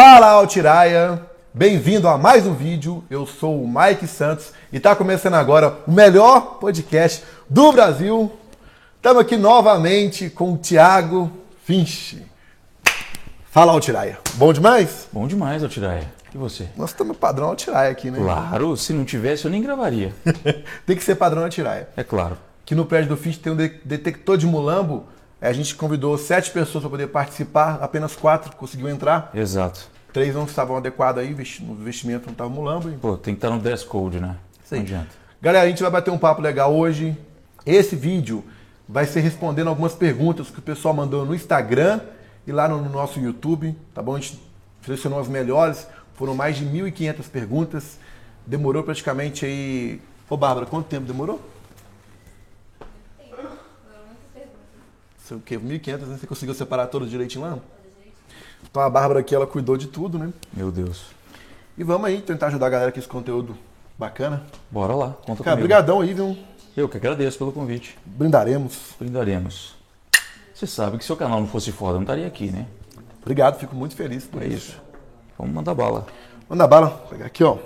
Fala Altiraia, bem-vindo a mais um vídeo. Eu sou o Mike Santos e está começando agora o melhor podcast do Brasil. Estamos aqui novamente com o Thiago Finch. Fala Altiraia, bom demais? Bom demais, Altiraia. E você? Nós estamos padrão Altiraia aqui, né? Claro, se não tivesse eu nem gravaria. Tem que ser padrão Altiraia. É claro. Aqui no prédio do Finch tem um de- detector de mulambo. A gente convidou sete pessoas para poder participar, apenas quatro conseguiu entrar. Exato. Três não estavam adequados aí, no vestimento não estava mulambo. Pô, tem que estar no dress code, né? Sim. Não adianta. Galera, a gente vai bater um papo legal hoje. Esse vídeo vai ser respondendo algumas perguntas que o pessoal mandou no Instagram e lá no nosso YouTube, tá bom? A gente selecionou as melhores, foram mais de 1.500 perguntas. Demorou praticamente aí... Ô, Bárbara, quanto tempo demorou? Sei o quê? 1.500, né? Você conseguiu separar todas direitinho lá? Então a Bárbara aqui, ela cuidou de tudo, né? Meu Deus. E vamos aí tentar ajudar a galera com esse conteúdo bacana. Bora lá, conta Cara, comigo. brigadão aí, viu? Eu que agradeço pelo convite. Brindaremos. Brindaremos. Você sabe que se o canal não fosse foda, eu não estaria aqui, né? Obrigado, fico muito feliz por É isso. isso. Vamos mandar bala. Manda bala, Vou pegar aqui, ó.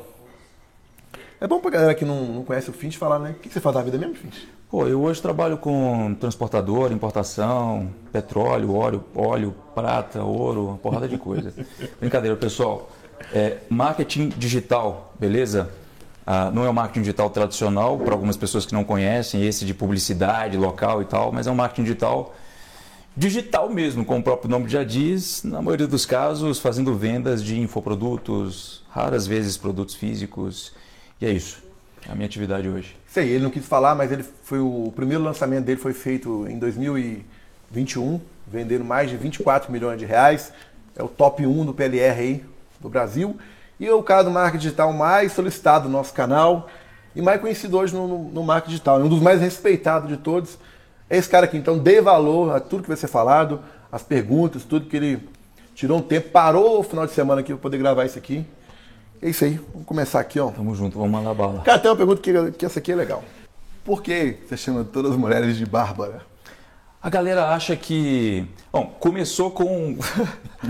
É bom pra galera que não, não conhece o Finch falar, né? O que que você faz da vida mesmo, Finch? Pô, eu hoje trabalho com transportador, importação, petróleo, óleo, óleo, prata, ouro, uma porrada de coisa. Brincadeira, pessoal. É, marketing digital, beleza? Ah, não é o marketing digital tradicional, para algumas pessoas que não conhecem, esse de publicidade local e tal, mas é um marketing digital digital mesmo, como o próprio nome já diz, na maioria dos casos, fazendo vendas de infoprodutos, raras vezes produtos físicos. E é isso. É a minha atividade hoje. Sei, ele não quis falar, mas ele foi o, o primeiro lançamento dele foi feito em 2021, vendendo mais de 24 milhões de reais. É o top 1 do PLR aí do Brasil. E é o cara do marketing digital mais solicitado do nosso canal e mais conhecido hoje no, no, no marketing digital. É um dos mais respeitados de todos. É esse cara aqui, então dê valor a tudo que vai ser falado, as perguntas, tudo que ele tirou um tempo, parou o final de semana aqui para poder gravar isso aqui. É isso aí, vamos começar aqui, ó. Tamo junto, vamos mandar bala. Cara, tem uma pergunta que, que essa aqui é legal. Por que você chama todas as mulheres de Bárbara? A galera acha que. Bom, começou com.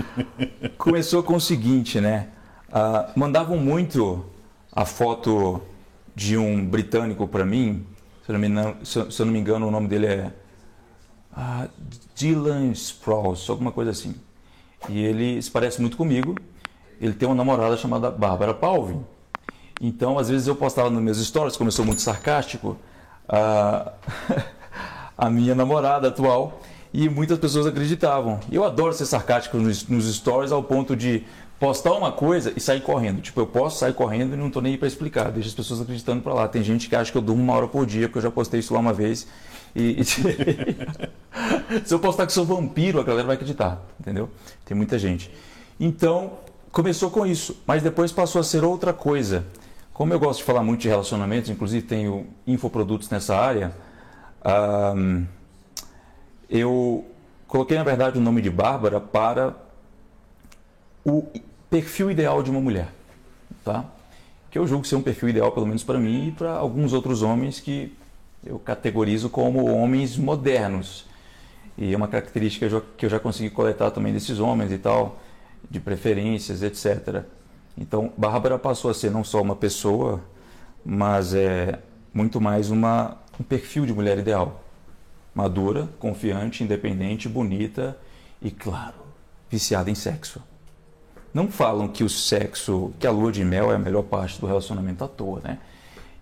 começou com o seguinte, né? Ah, mandavam muito a foto de um britânico para mim. Se eu, não me, engano- se eu- não me engano, o nome dele é. ah, Dylan Sprouse, alguma coisa assim. E ele se parece muito comigo. Ele tem uma namorada chamada Bárbara Palvin. Então, às vezes eu postava nos meus stories, como eu sou muito sarcástico, a, a minha namorada atual, e muitas pessoas acreditavam. Eu adoro ser sarcástico nos, nos stories ao ponto de postar uma coisa e sair correndo. Tipo, eu posso sair correndo e não tô nem aí para explicar, deixa as pessoas acreditando para lá. Tem gente que acha que eu durmo uma hora por dia, porque eu já postei isso lá uma vez. E, e se eu postar que sou vampiro, a galera vai acreditar, entendeu? Tem muita gente. Então, começou com isso, mas depois passou a ser outra coisa. Como eu gosto de falar muito de relacionamentos, inclusive tenho infoprodutos nessa área, ahm, eu coloquei na verdade o nome de Bárbara para o perfil ideal de uma mulher, tá? Que eu julgo ser um perfil ideal, pelo menos para mim e para alguns outros homens que eu categorizo como homens modernos. E é uma característica que eu já consegui coletar também desses homens e tal, de preferências, etc. Então, Bárbara passou a ser não só uma pessoa, mas é muito mais uma, um perfil de mulher ideal. Madura, confiante, independente, bonita e, claro, viciada em sexo. Não falam que o sexo, que a lua de mel é a melhor parte do relacionamento à toa, né?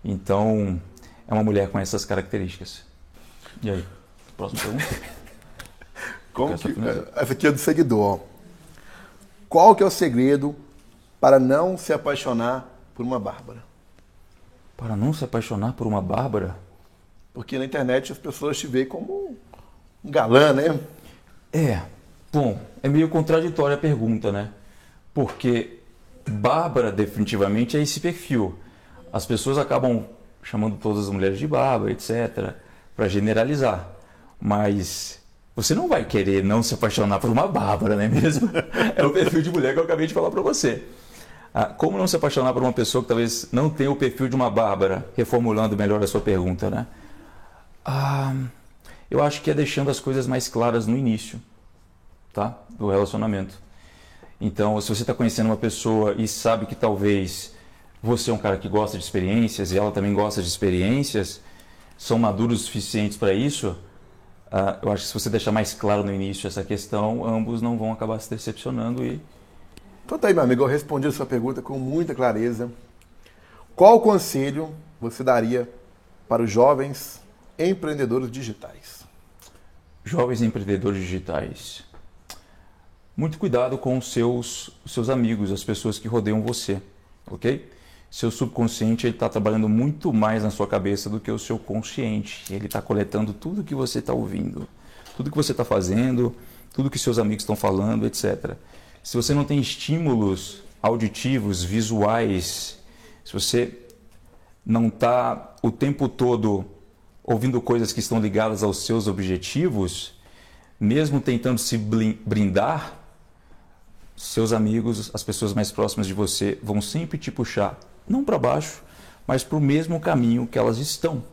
Então, é uma mulher com essas características. E aí? Próxima pergunta? Como que, essa aqui é do seguidor. Qual que é o segredo para não se apaixonar por uma Bárbara? Para não se apaixonar por uma Bárbara? Porque na internet as pessoas te veem como um galã, né? É, bom, é meio contraditória a pergunta, né? Porque Bárbara definitivamente é esse perfil. As pessoas acabam chamando todas as mulheres de Bárbara, etc, para generalizar. Mas você não vai querer não se apaixonar por uma Bárbara, não é mesmo? É o perfil de mulher que eu acabei de falar para você. Ah, como não se apaixonar por uma pessoa que talvez não tenha o perfil de uma Bárbara? Reformulando melhor a sua pergunta, né? Ah, eu acho que é deixando as coisas mais claras no início, tá? Do relacionamento. Então, se você está conhecendo uma pessoa e sabe que talvez você é um cara que gosta de experiências e ela também gosta de experiências, são maduros o suficientes para isso, uh, eu acho que se você deixar mais claro no início essa questão, ambos não vão acabar se decepcionando e... Então tá aí, meu amigo, eu respondi a sua pergunta com muita clareza. Qual conselho você daria para os jovens empreendedores digitais? Jovens empreendedores digitais. Muito cuidado com os seus, os seus amigos, as pessoas que rodeiam você, ok? Seu subconsciente está trabalhando muito mais na sua cabeça do que o seu consciente. Ele está coletando tudo que você está ouvindo, tudo que você está fazendo, tudo que seus amigos estão falando, etc. Se você não tem estímulos auditivos, visuais, se você não está o tempo todo ouvindo coisas que estão ligadas aos seus objetivos, mesmo tentando se blindar, seus amigos, as pessoas mais próximas de você vão sempre te puxar não para baixo, mas para o mesmo caminho que elas estão.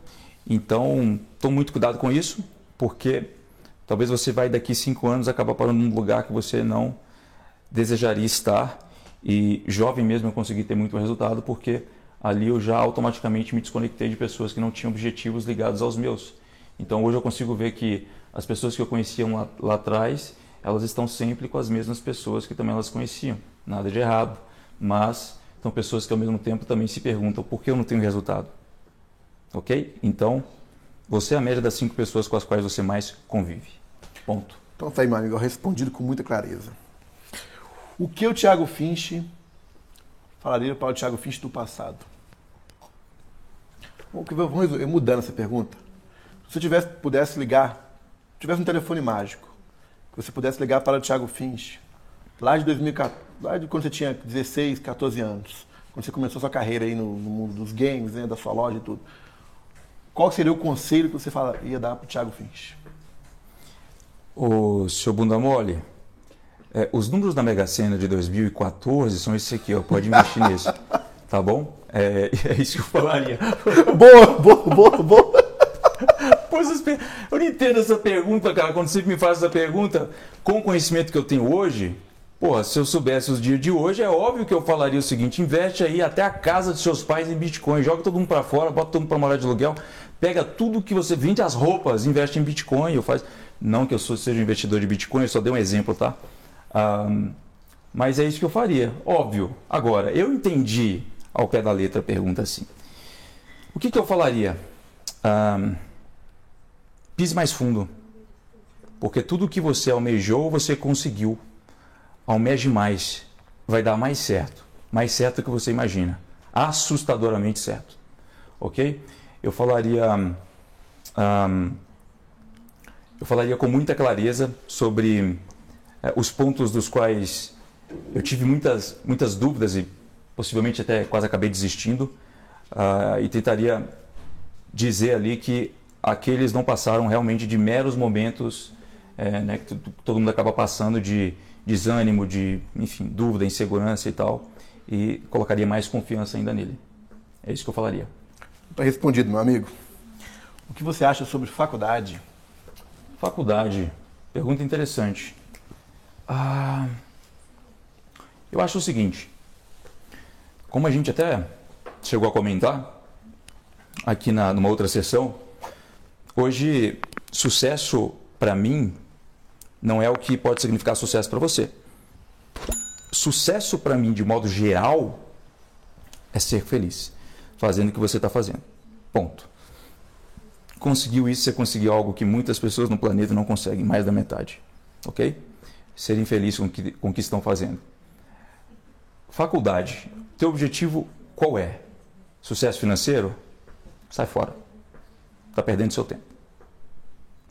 Então, tome muito cuidado com isso, porque talvez você vai daqui cinco anos acabar parando num lugar que você não desejaria estar. E jovem mesmo eu consegui ter muito resultado, porque ali eu já automaticamente me desconectei de pessoas que não tinham objetivos ligados aos meus. Então hoje eu consigo ver que as pessoas que eu conhecia lá, lá atrás, elas estão sempre com as mesmas pessoas que também elas conheciam. Nada de errado, mas são pessoas que ao mesmo tempo também se perguntam por que eu não tenho resultado. Ok? Então, você é a média das cinco pessoas com as quais você mais convive. Ponto. Então tá aí, meu amigo, respondido com muita clareza. O que o Thiago Finch falaria para o Thiago Finch do passado? Vamos mudando essa pergunta. Se você tivesse, pudesse ligar, tivesse um telefone mágico, que você pudesse ligar para o Thiago Finch, lá de 2014, lá de quando você tinha 16, 14 anos, quando você começou sua carreira aí no, no mundo dos games, né, da sua loja e tudo, qual seria o conselho que você fala, ia dar para o Thiago Finch? O seu bunda mole, é, os números da Mega Sena de 2014 são esses aqui, ó, pode investir nisso, tá bom? É, é isso que eu falaria. boa, boa, boa, boa. eu não entendo essa pergunta, cara. Quando você me faz essa pergunta, com o conhecimento que eu tenho hoje, Pô, se eu soubesse os dias de hoje, é óbvio que eu falaria o seguinte: investe aí até a casa de seus pais em Bitcoin, joga todo mundo para fora, bota todo mundo para morar de aluguel, pega tudo que você vende as roupas, investe em Bitcoin. Eu faz, não que eu seja investidor de Bitcoin, eu só dei um exemplo, tá? Um, mas é isso que eu faria, óbvio. Agora, eu entendi ao pé da letra a pergunta assim. O que, que eu falaria? Um, pise mais fundo, porque tudo que você almejou você conseguiu almeje mais, vai dar mais certo, mais certo do que você imagina, assustadoramente certo, ok? Eu falaria, um, eu falaria com muita clareza sobre é, os pontos dos quais eu tive muitas, muitas dúvidas e possivelmente até quase acabei desistindo uh, e tentaria dizer ali que aqueles não passaram realmente de meros momentos é, né, que todo mundo acaba passando de desânimo, de enfim, dúvida, insegurança e tal, e colocaria mais confiança ainda nele. É isso que eu falaria. Está respondido, meu amigo. O que você acha sobre faculdade? Faculdade, pergunta interessante. Ah, eu acho o seguinte, como a gente até chegou a comentar aqui na, numa outra sessão, hoje sucesso para mim não é o que pode significar sucesso para você. Sucesso para mim, de modo geral, é ser feliz, fazendo o que você está fazendo. Ponto. Conseguiu isso, você conseguiu algo que muitas pessoas no planeta não conseguem, mais da metade. Ok? Serem felizes com o que, com que estão fazendo. Faculdade. Teu objetivo qual é? Sucesso financeiro? Sai fora. Está perdendo seu tempo.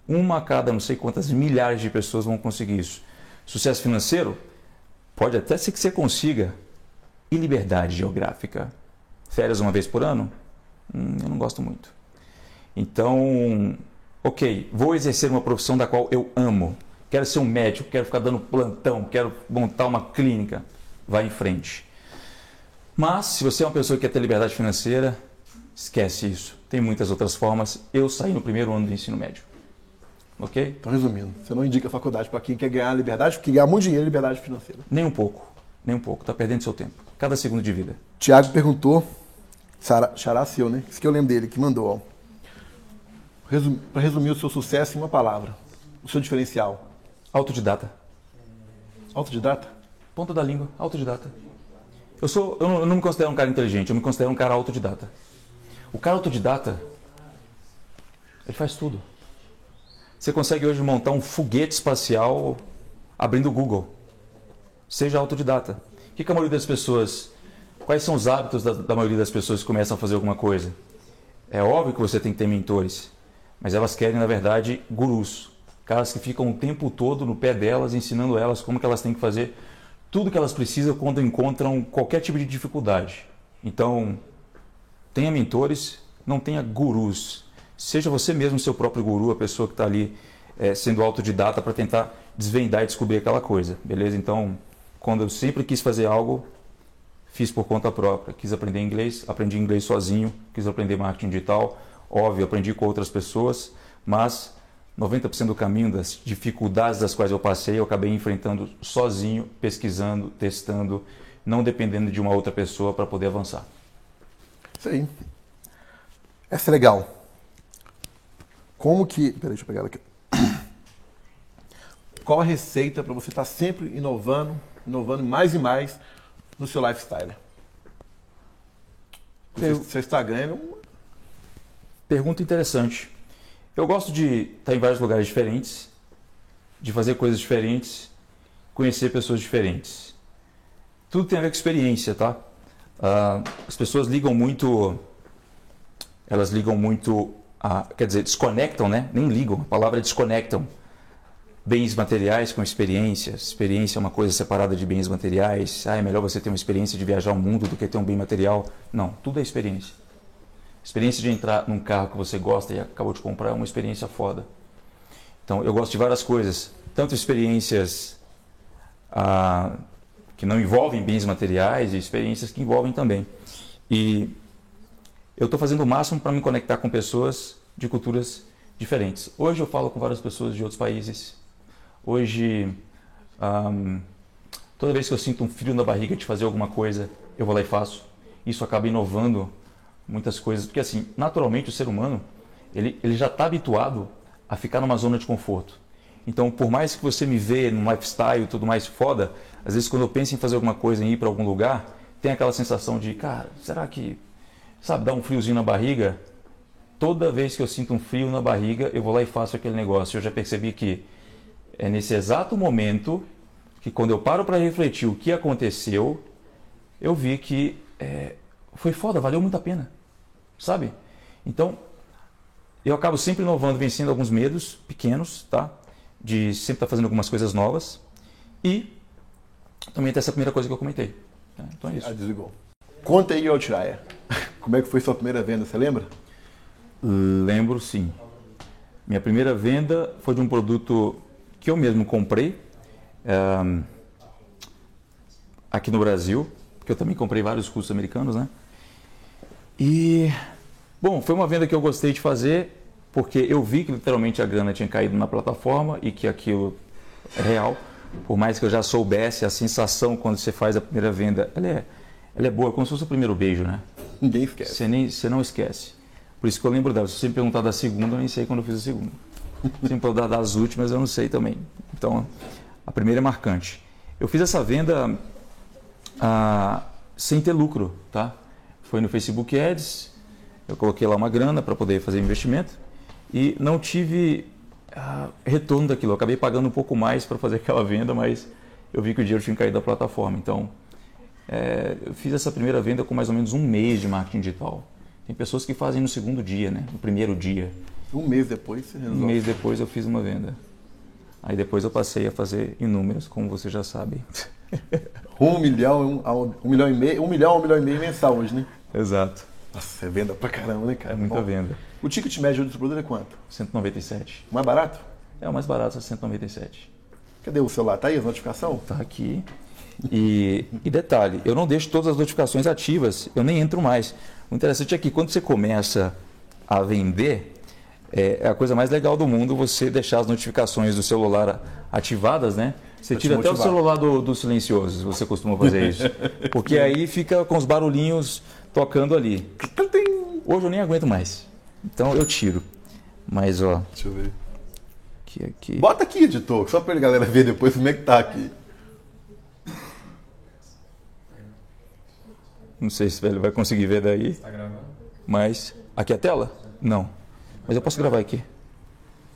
Uma a cada não sei quantas milhares de pessoas vão conseguir isso. Sucesso financeiro? Pode até ser que você consiga. E liberdade geográfica? Férias uma vez por ano? Hum, eu não gosto muito. Então, ok, vou exercer uma profissão da qual eu amo. Quero ser um médico, quero ficar dando plantão, quero montar uma clínica. Vai em frente. Mas, se você é uma pessoa que quer ter liberdade financeira, esquece isso. Tem muitas outras formas. Eu saí no primeiro ano do ensino médio. Ok? Então, resumindo, você não indica a faculdade para quem quer ganhar liberdade, porque ganhar muito dinheiro é liberdade financeira. Nem um pouco, nem um pouco. Está perdendo seu tempo. Cada segundo de vida. Tiago perguntou, Xará seu, né? Isso que eu lembro dele, que mandou. Resum, para resumir o seu sucesso em uma palavra, o seu diferencial. Autodidata. Autodidata? Ponta da língua, autodidata. Eu, sou, eu não, eu não me considero um cara inteligente, eu me considero um cara autodidata. O cara autodidata, ele faz tudo. Você consegue hoje montar um foguete espacial abrindo o Google. Seja autodidata. O que, que a maioria das pessoas. Quais são os hábitos da, da maioria das pessoas que começam a fazer alguma coisa? É óbvio que você tem que ter mentores, mas elas querem, na verdade, gurus. Caras que ficam o tempo todo no pé delas, ensinando elas como que elas têm que fazer tudo que elas precisam quando encontram qualquer tipo de dificuldade. Então, tenha mentores, não tenha gurus. Seja você mesmo seu próprio guru, a pessoa que está ali é, sendo autodidata para tentar desvendar e descobrir aquela coisa, beleza? Então, quando eu sempre quis fazer algo, fiz por conta própria. Quis aprender inglês, aprendi inglês sozinho, quis aprender marketing digital, óbvio, aprendi com outras pessoas, mas 90% do caminho das dificuldades das quais eu passei, eu acabei enfrentando sozinho, pesquisando, testando, não dependendo de uma outra pessoa para poder avançar. Isso aí. Essa é legal. Como que. Peraí, deixa eu pegar ela aqui. Qual a receita para você estar tá sempre inovando, inovando mais e mais no seu lifestyle? Eu... Seu Instagram é um... Pergunta interessante. Eu gosto de estar em vários lugares diferentes, de fazer coisas diferentes, conhecer pessoas diferentes. Tudo tem a ver com experiência, tá? Uh, as pessoas ligam muito, elas ligam muito a, quer dizer, desconectam, né? Nem ligam, a palavra desconectam. Bens materiais com experiências. Experiência é uma coisa separada de bens materiais. Ah, é melhor você ter uma experiência de viajar o mundo do que ter um bem material. Não, tudo é experiência. Experiência de entrar num carro que você gosta e acabou de comprar é uma experiência foda. Então, eu gosto de várias coisas. Tanto experiências ah, que não envolvem bens materiais e experiências que envolvem também. E eu estou fazendo o máximo para me conectar com pessoas de culturas diferentes. Hoje eu falo com várias pessoas de outros países. Hoje, um, toda vez que eu sinto um frio na barriga de fazer alguma coisa, eu vou lá e faço. Isso acaba inovando muitas coisas, porque assim, naturalmente o ser humano ele, ele já está habituado a ficar numa zona de conforto. Então, por mais que você me vê num lifestyle e tudo mais foda, às vezes quando eu penso em fazer alguma coisa, em ir para algum lugar, tem aquela sensação de, cara, será que Sabe, dá um friozinho na barriga. Toda vez que eu sinto um frio na barriga, eu vou lá e faço aquele negócio. Eu já percebi que é nesse exato momento que, quando eu paro para refletir o que aconteceu, eu vi que é, foi foda, valeu muito a pena. Sabe? Então, eu acabo sempre inovando, vencendo alguns medos pequenos, tá? De sempre estar tá fazendo algumas coisas novas. E também tem essa primeira coisa que eu comentei. Tá? Então é isso. Ah, desligou. Conta aí, Altiraia. Como é que foi sua primeira venda, você lembra? Lembro sim. Minha primeira venda foi de um produto que eu mesmo comprei é, aqui no Brasil, porque eu também comprei vários cursos americanos, né? E, bom, foi uma venda que eu gostei de fazer, porque eu vi que literalmente a grana tinha caído na plataforma e que aquilo é real. Por mais que eu já soubesse, a sensação quando você faz a primeira venda, ela é, ela é boa, como se fosse o primeiro beijo, né? Ninguém esquece. Você, nem, você não esquece. Por isso que eu lembro dela. Se você me perguntar da segunda, eu nem sei quando eu fiz a segunda. Se me perguntar das últimas, eu não sei também. Então, a primeira é marcante. Eu fiz essa venda ah, sem ter lucro, tá? Foi no Facebook Ads, eu coloquei lá uma grana para poder fazer investimento e não tive ah, retorno daquilo. Eu acabei pagando um pouco mais para fazer aquela venda, mas eu vi que o dinheiro tinha caído da plataforma. Então, é, eu fiz essa primeira venda com mais ou menos um mês de marketing digital. Tem pessoas que fazem no segundo dia, né? no primeiro dia. Um mês depois você resolve. Um mês depois eu fiz uma venda. Aí depois eu passei a fazer inúmeros, como você já sabe. um milhão, um, um milhão e meio, um milhão, um milhão e meio mensal hoje, né? Exato. Nossa, é venda pra caramba, né, cara? É muita Bom, venda. O ticket médio do produto é quanto? 197. O mais barato? É, o mais barato é 197. Cadê o celular? Tá aí a notificação? Tá aqui. E, e, detalhe, eu não deixo todas as notificações ativas, eu nem entro mais. O interessante é que quando você começa a vender, É, é a coisa mais legal do mundo você deixar as notificações do celular ativadas, né? Você tira até o celular do, do silencioso, se você costuma fazer isso. Porque aí fica com os barulhinhos tocando ali. Hoje eu nem aguento mais. Então eu tiro. Mas ó, Deixa eu ver. aqui, aqui. Bota aqui, editor, só pra galera ver depois como é que tá aqui. Não sei se ele vai conseguir ver daí. Tá gravando? Mas. Aqui é a tela? Não. Mas eu posso gravar aqui.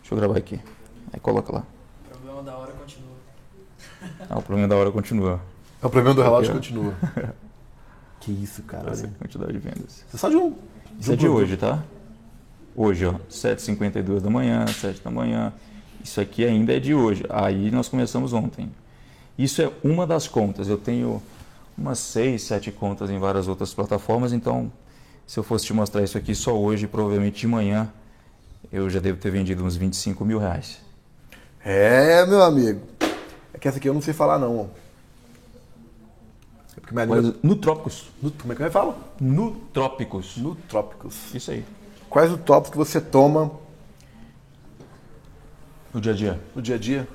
Deixa eu gravar aqui. Aí coloca lá. O problema da hora continua. Ah, o problema da hora continua. É o problema do relógio continua. que isso, cara. Essa olha. quantidade de vendas. Isso é só de um. Isso um é de hoje, tá? Hoje, ó. 7h52 da manhã, 7 da manhã. Isso aqui ainda é de hoje. Aí nós começamos ontem. Isso é uma das contas. Eu tenho umas 6, 7 contas em várias outras plataformas. Então, se eu fosse te mostrar isso aqui só hoje, provavelmente de manhã, eu já devo ter vendido uns 25 mil reais. É, meu amigo. É que essa aqui eu não sei falar, não. É porque minha língua... Mas no Trópicos. No- Como é que vai falar? Nutrópicos. Nutrópicos. Isso aí. Quais os tópicos que você toma No dia a dia. no dia a dia?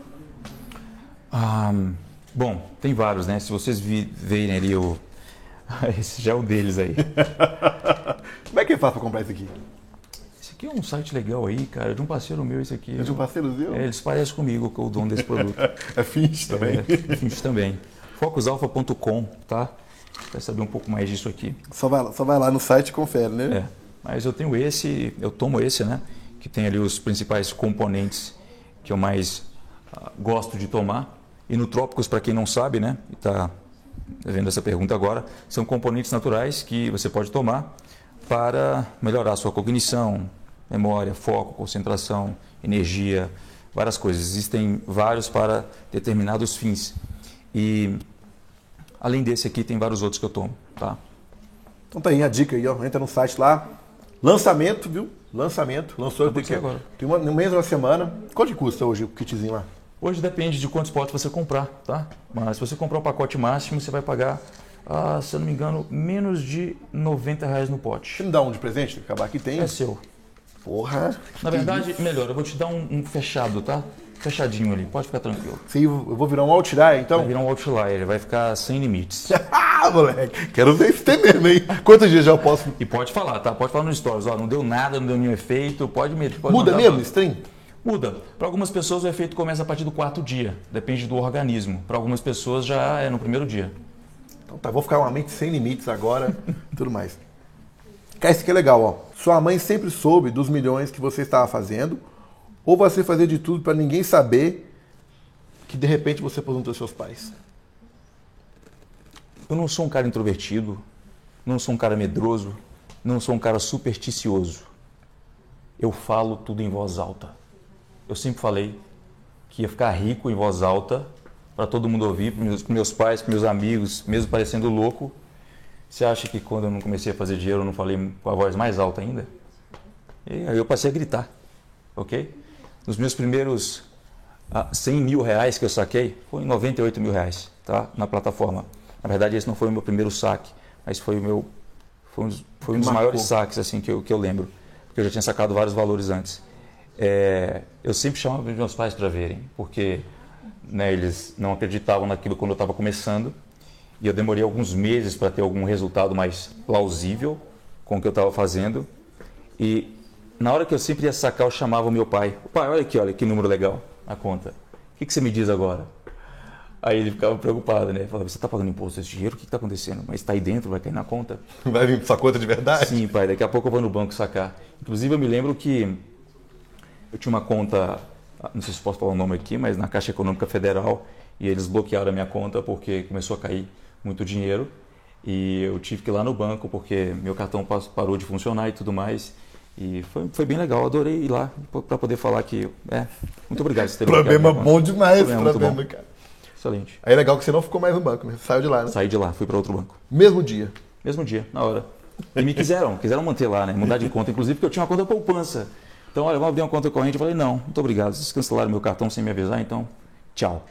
Ah, bom, tem vários, né? Se vocês verem ali o. Esse já é o deles aí. Como é que faz pra comprar isso aqui? Esse aqui é um site legal aí, cara, de um parceiro meu, esse aqui. É de um parceiro seu? É, eles parecem comigo, com o dono desse produto. É Finch também. É, Finch também. Focusalpha.com, tá? Vai saber um pouco mais disso aqui. Só, vai, lá- só vai lá no site e confere, né? É, mas eu tenho esse, eu tomo esse, né? Que tem ali os principais componentes que eu mais ah, gosto de tomar. E nutrópicos, para quem não sabe, né? E tá vendo essa pergunta agora, são componentes naturais que você pode tomar para melhorar a sua cognição, memória, foco, concentração, energia, várias coisas. Existem vários para determinados fins. E além desse aqui, tem vários outros que eu tomo, tá? Então tá aí a dica aí, ó. Entra no site lá. Lançamento, viu? Lançamento. Lançou tem, agora. tem uma, um mês, uma semana. Quanto custa hoje o kitzinho lá? Hoje depende de quantos potes você comprar, tá? Mas se você comprar o pacote máximo, você vai pagar, ah, se eu não me engano, menos de 90 reais no Você pote. me dá um de presente? Acabar aqui tem. É seu. Porra. Na verdade, melhor, eu vou te dar um, um fechado, tá? Fechadinho ali, pode ficar tranquilo. Sim, eu vou virar um outlier, então? Vai virar um outlier, vai ficar sem limites. ah, moleque. Quero ver se tem mesmo, hein? Quantos dias já eu posso... E pode falar, tá? Pode falar no stories, ó, não deu nada, não deu nenhum efeito, pode meter. Pode Muda mandar mesmo, lá. stream? Muda. Para algumas pessoas o efeito começa a partir do quarto dia, depende do organismo. Para algumas pessoas já é no primeiro dia. Então tá, vou ficar uma mente sem limites agora tudo mais. Cara, isso aqui é legal, ó. Sua mãe sempre soube dos milhões que você estava fazendo, ou você fazer de tudo para ninguém saber que de repente você aposentou seus pais. Eu não sou um cara introvertido, não sou um cara medroso, não sou um cara supersticioso. Eu falo tudo em voz alta. Eu sempre falei que ia ficar rico em voz alta para todo mundo ouvir, para meus, meus pais, para meus amigos, mesmo parecendo louco. Você acha que quando eu não comecei a fazer dinheiro eu não falei com a voz mais alta ainda? E aí eu passei a gritar, ok? Nos meus primeiros ah, 100 mil reais que eu saquei, foi 98 mil reais, tá? Na plataforma. Na verdade, esse não foi o meu primeiro saque, mas foi o meu, foi um, dos- foi um dos maiores saques assim que eu, que eu lembro, porque eu já tinha sacado vários valores antes. É, eu sempre chamava meus pais para verem, porque né, eles não acreditavam naquilo quando eu estava começando, e eu demorei alguns meses para ter algum resultado mais plausível com o que eu estava fazendo. E na hora que eu sempre ia sacar, eu chamava o meu pai. Pai, olha aqui, olha que número legal na conta. O que, que você me diz agora? Aí ele ficava preocupado, né? Falava, você está pagando imposto desse dinheiro? O que está acontecendo? Mas está aí dentro, vai cair na conta? Vai vir pra sua conta de verdade? Sim, pai, daqui a pouco eu vou no banco sacar. Inclusive, eu me lembro que eu tinha uma conta, não sei se posso falar o nome aqui, mas na Caixa Econômica Federal, e eles bloquearam a minha conta porque começou a cair muito dinheiro. E eu tive que ir lá no banco porque meu cartão parou de funcionar e tudo mais. E foi, foi bem legal, adorei ir lá para poder falar que. É, muito obrigado por ter Problema minha bom demais, Problema problema, bom. cara. Excelente. Aí é legal que você não ficou mais no banco, né? Você saiu de lá, né? Saí de lá, fui para outro banco. Mesmo dia. Mesmo dia, na hora. E me quiseram, quiseram manter lá, né? Mudar de conta, inclusive porque eu tinha uma conta poupança. Então, olha, vamos abrir uma conta corrente. Eu falei, não, muito obrigado. Vocês cancelaram meu cartão sem me avisar, então, tchau.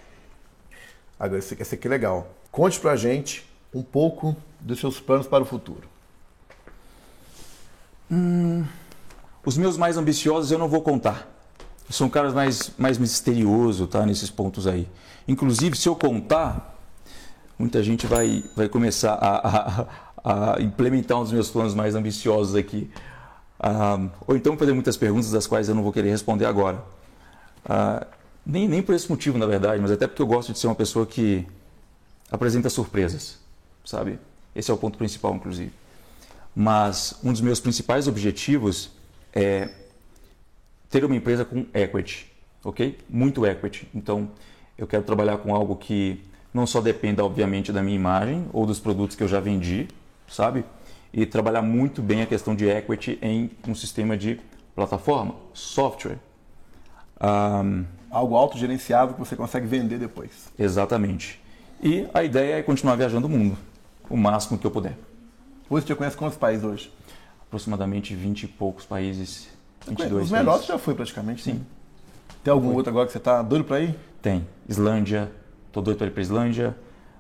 Agora, esse, esse aqui é legal. Conte pra gente um pouco dos seus planos para o futuro. Os meus mais ambiciosos eu não vou contar. São caras mais, mais misteriosos, tá? Nesses pontos aí. Inclusive, se eu contar, muita gente vai, vai começar a, a, a implementar um dos meus planos mais ambiciosos aqui. Ou então fazer muitas perguntas das quais eu não vou querer responder agora. Ah, nem, nem por esse motivo, na verdade, mas até porque eu gosto de ser uma pessoa que apresenta surpresas, sabe? Esse é o ponto principal, inclusive. Mas um dos meus principais objetivos é ter uma empresa com equity, ok? Muito equity. Então, eu quero trabalhar com algo que não só dependa, obviamente, da minha imagem ou dos produtos que eu já vendi, sabe? E trabalhar muito bem a questão de equity em um sistema de plataforma, software. Um, algo autogerenciável que você consegue vender depois. Exatamente. E a ideia é continuar viajando o mundo, o máximo que eu puder. Você já conhece quantos países hoje? Aproximadamente 20 e poucos países. 22 Os menores já foi praticamente. Sim. Né? Tem algum foi. outro agora que você está doido para ir? Tem. Islândia, tô doido para ir para Islândia.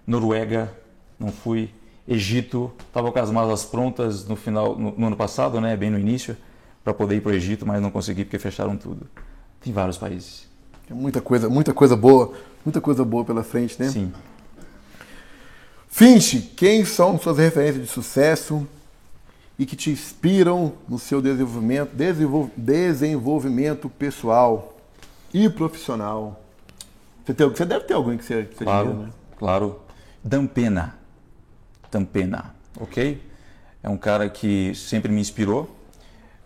Noruega, não fui. Egito, estava com as malas prontas no final, no, no ano passado, né, bem no início, para poder ir para o Egito, mas não consegui porque fecharam tudo. Tem vários países. Tem muita coisa, muita coisa boa, muita coisa boa pela frente, né? Sim. Finche, quem são suas referências de sucesso e que te inspiram no seu desenvolvimento, desenvolvimento pessoal e profissional? Você, tem, você deve ter alguém que você, que você Claro, né? claro. Dampena. Dampena, ok? É um cara que sempre me inspirou.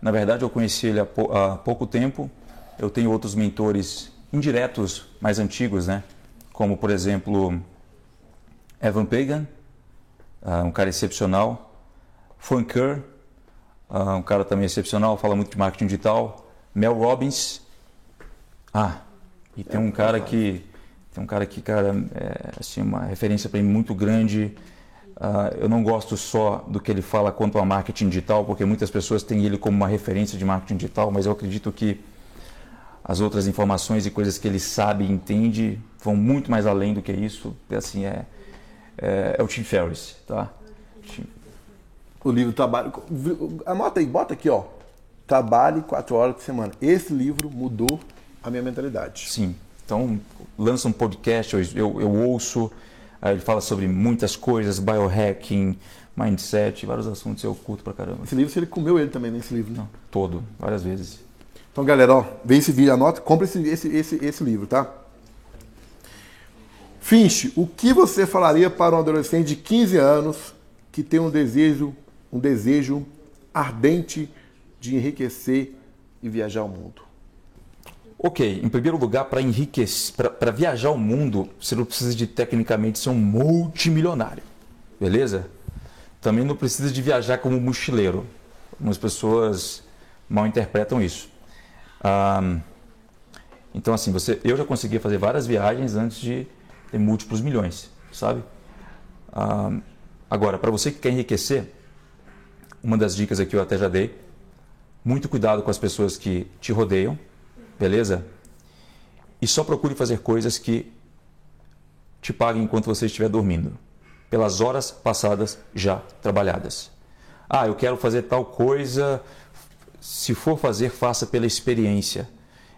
Na verdade, eu conheci ele há, há pouco tempo. Eu tenho outros mentores indiretos mais antigos, né? Como, por exemplo, Evan Pagan, uh, um cara excepcional. Frank Kerr, uh, um cara também excepcional, fala muito de marketing digital. Mel Robbins. Ah, e tem um cara que tem um cara que, cara, é assim, uma referência para mim muito grande. Uh, eu não gosto só do que ele fala quanto a marketing digital, porque muitas pessoas têm ele como uma referência de marketing digital, mas eu acredito que as outras informações e coisas que ele sabe e entende vão muito mais além do que isso. Assim, é, é, é o Tim Ferriss, tá? O livro Trabalho. Anota aí, bota aqui, ó. Trabalhe quatro horas por semana. Esse livro mudou a minha mentalidade. Sim. Então, lança um podcast, eu, eu, eu ouço, ele fala sobre muitas coisas, biohacking, mindset, vários assuntos eu curto pra caramba. Esse livro, você comeu ele também nesse livro, Não, todo, várias vezes. Então, galera, ó, vê esse vídeo, anota, compra esse, esse, esse, esse livro, tá? Finche, o que você falaria para um adolescente de 15 anos que tem um desejo, um desejo ardente de enriquecer e viajar o mundo? Ok, em primeiro lugar, para enriquecer, para viajar o mundo, você não precisa de tecnicamente ser um multimilionário, beleza? Também não precisa de viajar como mochileiro. Algumas pessoas mal interpretam isso. Então, assim, você, eu já conseguia fazer várias viagens antes de ter múltiplos milhões, sabe? Agora, para você que quer enriquecer, uma das dicas aqui eu até já dei, muito cuidado com as pessoas que te rodeiam, beleza? E só procure fazer coisas que te paguem enquanto você estiver dormindo, pelas horas passadas já trabalhadas. Ah, eu quero fazer tal coisa, se for fazer, faça pela experiência.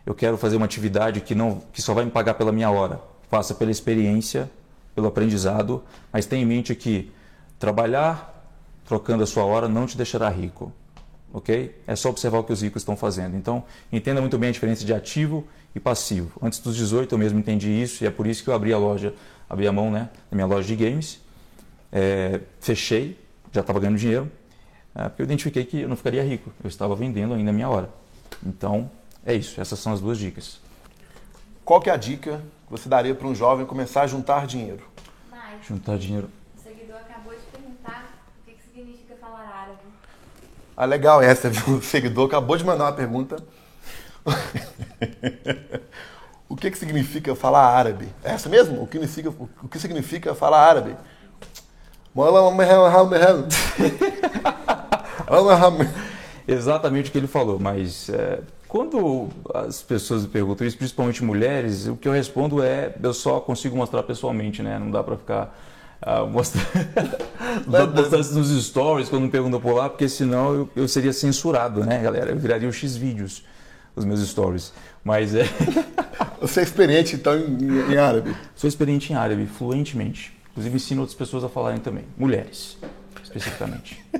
Eu quero fazer uma atividade que não que só vai me pagar pela minha hora faça pela experiência, pelo aprendizado, mas tenha em mente que trabalhar trocando a sua hora não te deixará rico. Ok? É só observar o que os ricos estão fazendo. Então, entenda muito bem a diferença de ativo e passivo. Antes dos 18 eu mesmo entendi isso e é por isso que eu abri a loja, abri a mão né, na minha loja de games. É, fechei, já estava ganhando dinheiro, é, porque eu identifiquei que eu não ficaria rico. Eu estava vendendo ainda a minha hora. Então, é isso. Essas são as duas dicas. Qual que é a dica que você daria para um jovem começar a juntar dinheiro? Mas, juntar dinheiro. O seguidor acabou de perguntar o que, que significa falar árabe. Ah, legal essa, viu? O seguidor acabou de mandar uma pergunta. o que, que significa falar árabe? É essa mesmo? O que significa, o que significa falar árabe? Exatamente o que ele falou, mas é, quando as pessoas me perguntam isso, principalmente mulheres, o que eu respondo é: eu só consigo mostrar pessoalmente, né? Não dá para ficar Ah, mostra... Não postar isso nos stories quando me perguntam por lá, porque senão eu, eu seria censurado, né, galera? Eu viraria o X-Vídeos, os meus stories. Mas é. Você é experiente, então, em, em árabe? Sou experiente em árabe, fluentemente. Inclusive ensino outras pessoas a falarem também. Mulheres, especificamente.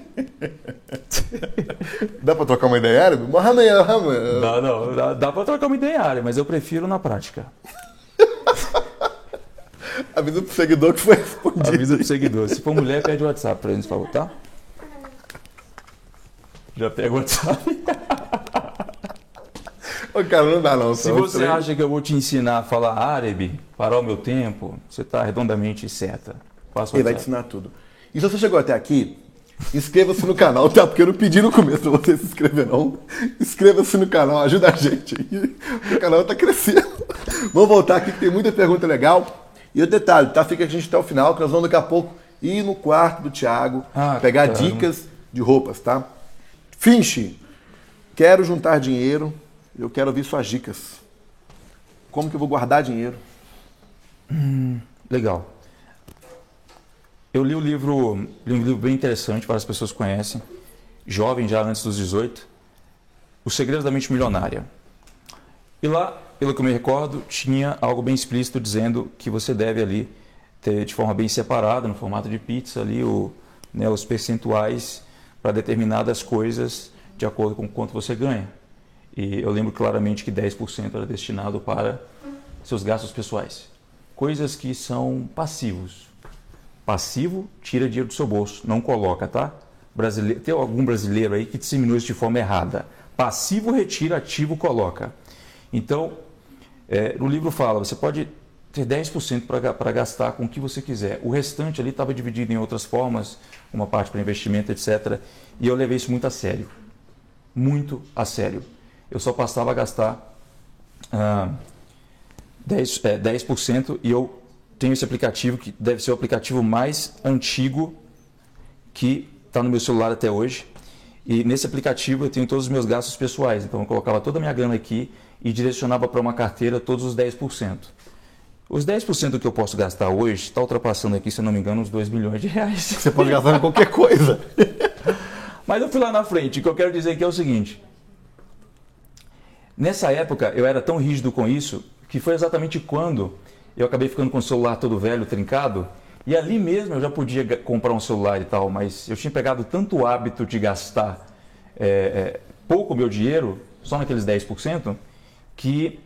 Dá pra trocar uma ideia em árabe? Mohamed, Mohamed. Dá, não, dá, dá pra trocar uma ideia em árabe, mas eu prefiro na prática. Avisa pro seguidor que foi respondido. Avisa pro seguidor. Se for mulher, pede o WhatsApp pra eles, por favor, tá? Já pega o WhatsApp. Ô, cara, não dá não. Se você acha que eu vou te ensinar a falar árabe, parar o meu tempo, você está redondamente certa. Faça o Ele vai te ensinar tudo. E se você chegou até aqui, inscreva-se no canal, tá? Porque eu não pedi no começo pra você se inscrever, não. Inscreva-se no canal, ajuda a gente aí. O canal tá crescendo. Vamos voltar aqui que tem muita pergunta legal. E o detalhe, tá? Fica a gente até o final, que nós vamos daqui a pouco ir no quarto do Thiago, Ah, pegar caramba. dicas de roupas, tá? Finche, quero juntar dinheiro, eu quero ouvir suas dicas. Como que eu vou guardar dinheiro? Legal. Eu li o livro, li um livro bem interessante, várias pessoas conhecem, jovem já antes dos 18, Os Segredos da Mente Milionária. E lá, pelo que eu me recordo, tinha algo bem explícito dizendo que você deve ali ter de forma bem separada, no formato de pizza ali, o, né, os percentuais para determinadas coisas de acordo com quanto você ganha. E eu lembro claramente que 10% era destinado para seus gastos pessoais. Coisas que são passivos. Passivo tira dinheiro do seu bolso, não coloca, tá? Tem algum brasileiro aí que disseminou isso de forma errada. Passivo retira, ativo coloca. Então, é, no livro fala, você pode ter 10% para gastar com o que você quiser. O restante ali estava dividido em outras formas, uma parte para investimento, etc. E eu levei isso muito a sério. Muito a sério. Eu só passava a gastar ah, 10%, é, 10% e eu tenho esse aplicativo que deve ser o aplicativo mais antigo que está no meu celular até hoje. E nesse aplicativo eu tenho todos os meus gastos pessoais. Então eu colocava toda a minha grana aqui e direcionava para uma carteira todos os 10%. Os 10% que eu posso gastar hoje está ultrapassando aqui, se eu não me engano, uns 2 milhões de reais. Você pode gastar em qualquer coisa. Mas eu fui lá na frente. O que eu quero dizer aqui é o seguinte. Nessa época eu era tão rígido com isso que foi exatamente quando eu acabei ficando com o celular todo velho, trincado. E ali mesmo eu já podia comprar um celular e tal, mas eu tinha pegado tanto hábito de gastar é, é, pouco meu dinheiro, só naqueles 10%, que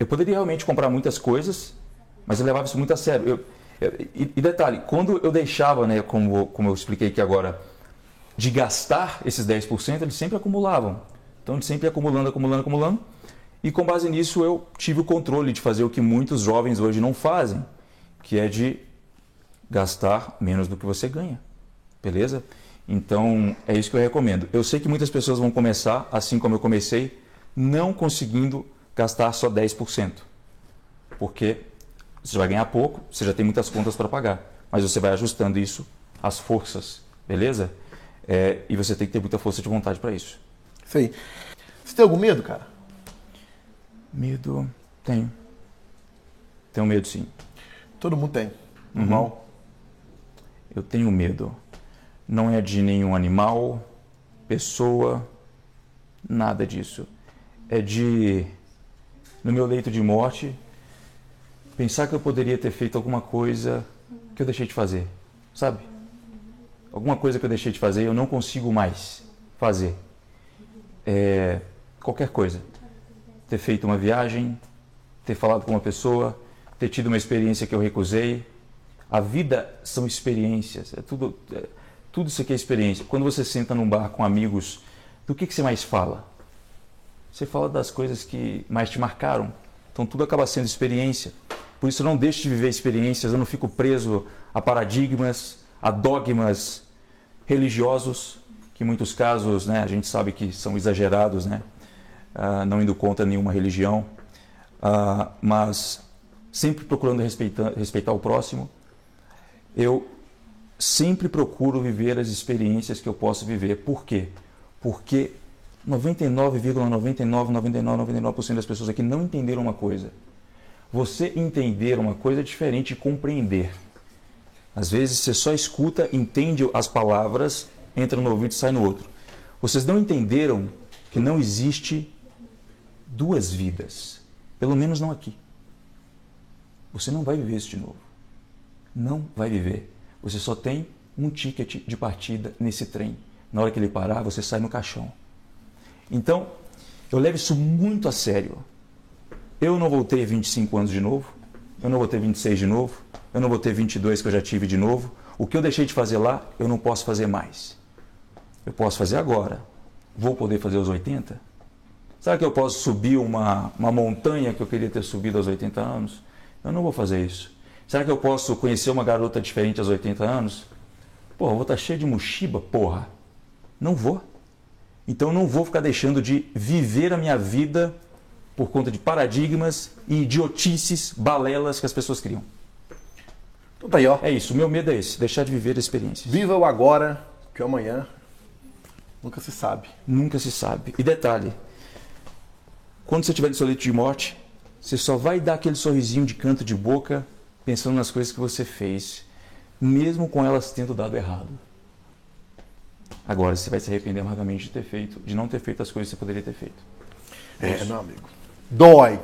eu poderia realmente comprar muitas coisas, mas eu levava isso muito a sério. Eu- e, e detalhe, quando eu deixava, né, como, como eu expliquei aqui agora, de gastar esses 10%, eles sempre acumulavam. Então, eles sempre acumulando, acumulando, acumulando. E com base nisso, eu tive o controle de fazer o que muitos jovens hoje não fazem, que é de gastar menos do que você ganha. Beleza? Então, é isso que eu recomendo. Eu sei que muitas pessoas vão começar, assim como eu comecei, não conseguindo gastar só 10%. Porque você vai ganhar pouco, você já tem muitas contas para pagar. Mas você vai ajustando isso às forças, beleza? É, e você tem que ter muita força de vontade para isso. Isso aí. Você tem algum medo, cara? Medo, tenho. Tenho medo sim. Todo mundo tem. Normal. Uhum. Eu tenho medo. Não é de nenhum animal, pessoa, nada disso. É de, no meu leito de morte, pensar que eu poderia ter feito alguma coisa que eu deixei de fazer, sabe? Alguma coisa que eu deixei de fazer eu não consigo mais fazer. É, qualquer coisa. Ter feito uma viagem, ter falado com uma pessoa, ter tido uma experiência que eu recusei, a vida são experiências, é tudo, é, tudo isso aqui é experiência. Quando você senta num bar com amigos, do que, que você mais fala? Você fala das coisas que mais te marcaram. Então tudo acaba sendo experiência. Por isso eu não deixo de viver experiências, eu não fico preso a paradigmas, a dogmas religiosos, que em muitos casos né, a gente sabe que são exagerados, né? Ah, não indo contra nenhuma religião, Ah, mas sempre procurando respeitar, respeitar o próximo, eu sempre procuro viver as experiências que eu posso viver. Por quê? Porque 99,9999% das pessoas aqui não entenderam uma coisa. Você entender uma coisa é diferente de compreender. Às vezes você só escuta, entende as palavras, entra no ouvido e sai no outro. Vocês não entenderam que não existe duas vidas, pelo menos não aqui. Você não vai viver isso de novo. Não vai viver. Você só tem um ticket de partida nesse trem. Na hora que ele parar, você sai no caixão. Então, eu levo isso muito a sério. Eu não vou ter 25 anos de novo, eu não vou ter 26 de novo, eu não vou ter 22 que eu já tive de novo. O que eu deixei de fazer lá, eu não posso fazer mais. Eu posso fazer agora. Vou poder fazer aos 80? Será que eu posso subir uma, uma montanha que eu queria ter subido aos 80 anos? Eu não vou fazer isso. Será que eu posso conhecer uma garota diferente aos 80 anos? Porra, eu vou estar cheio de mochiba, porra. Não vou. Então não vou ficar deixando de viver a minha vida por conta de paradigmas e idiotices, balelas que as pessoas criam. Então tá aí, ó. É isso, o meu medo é esse, deixar de viver experiências. Viva o agora, que o amanhã nunca se sabe. Nunca se sabe. E detalhe, quando você estiver de solito de morte, você só vai dar aquele sorrisinho de canto de boca pensando nas coisas que você fez, mesmo com elas tendo dado errado. Agora você vai se arrepender amargamente de ter feito, de não ter feito as coisas que você poderia ter feito. É, meu amigo. Dói,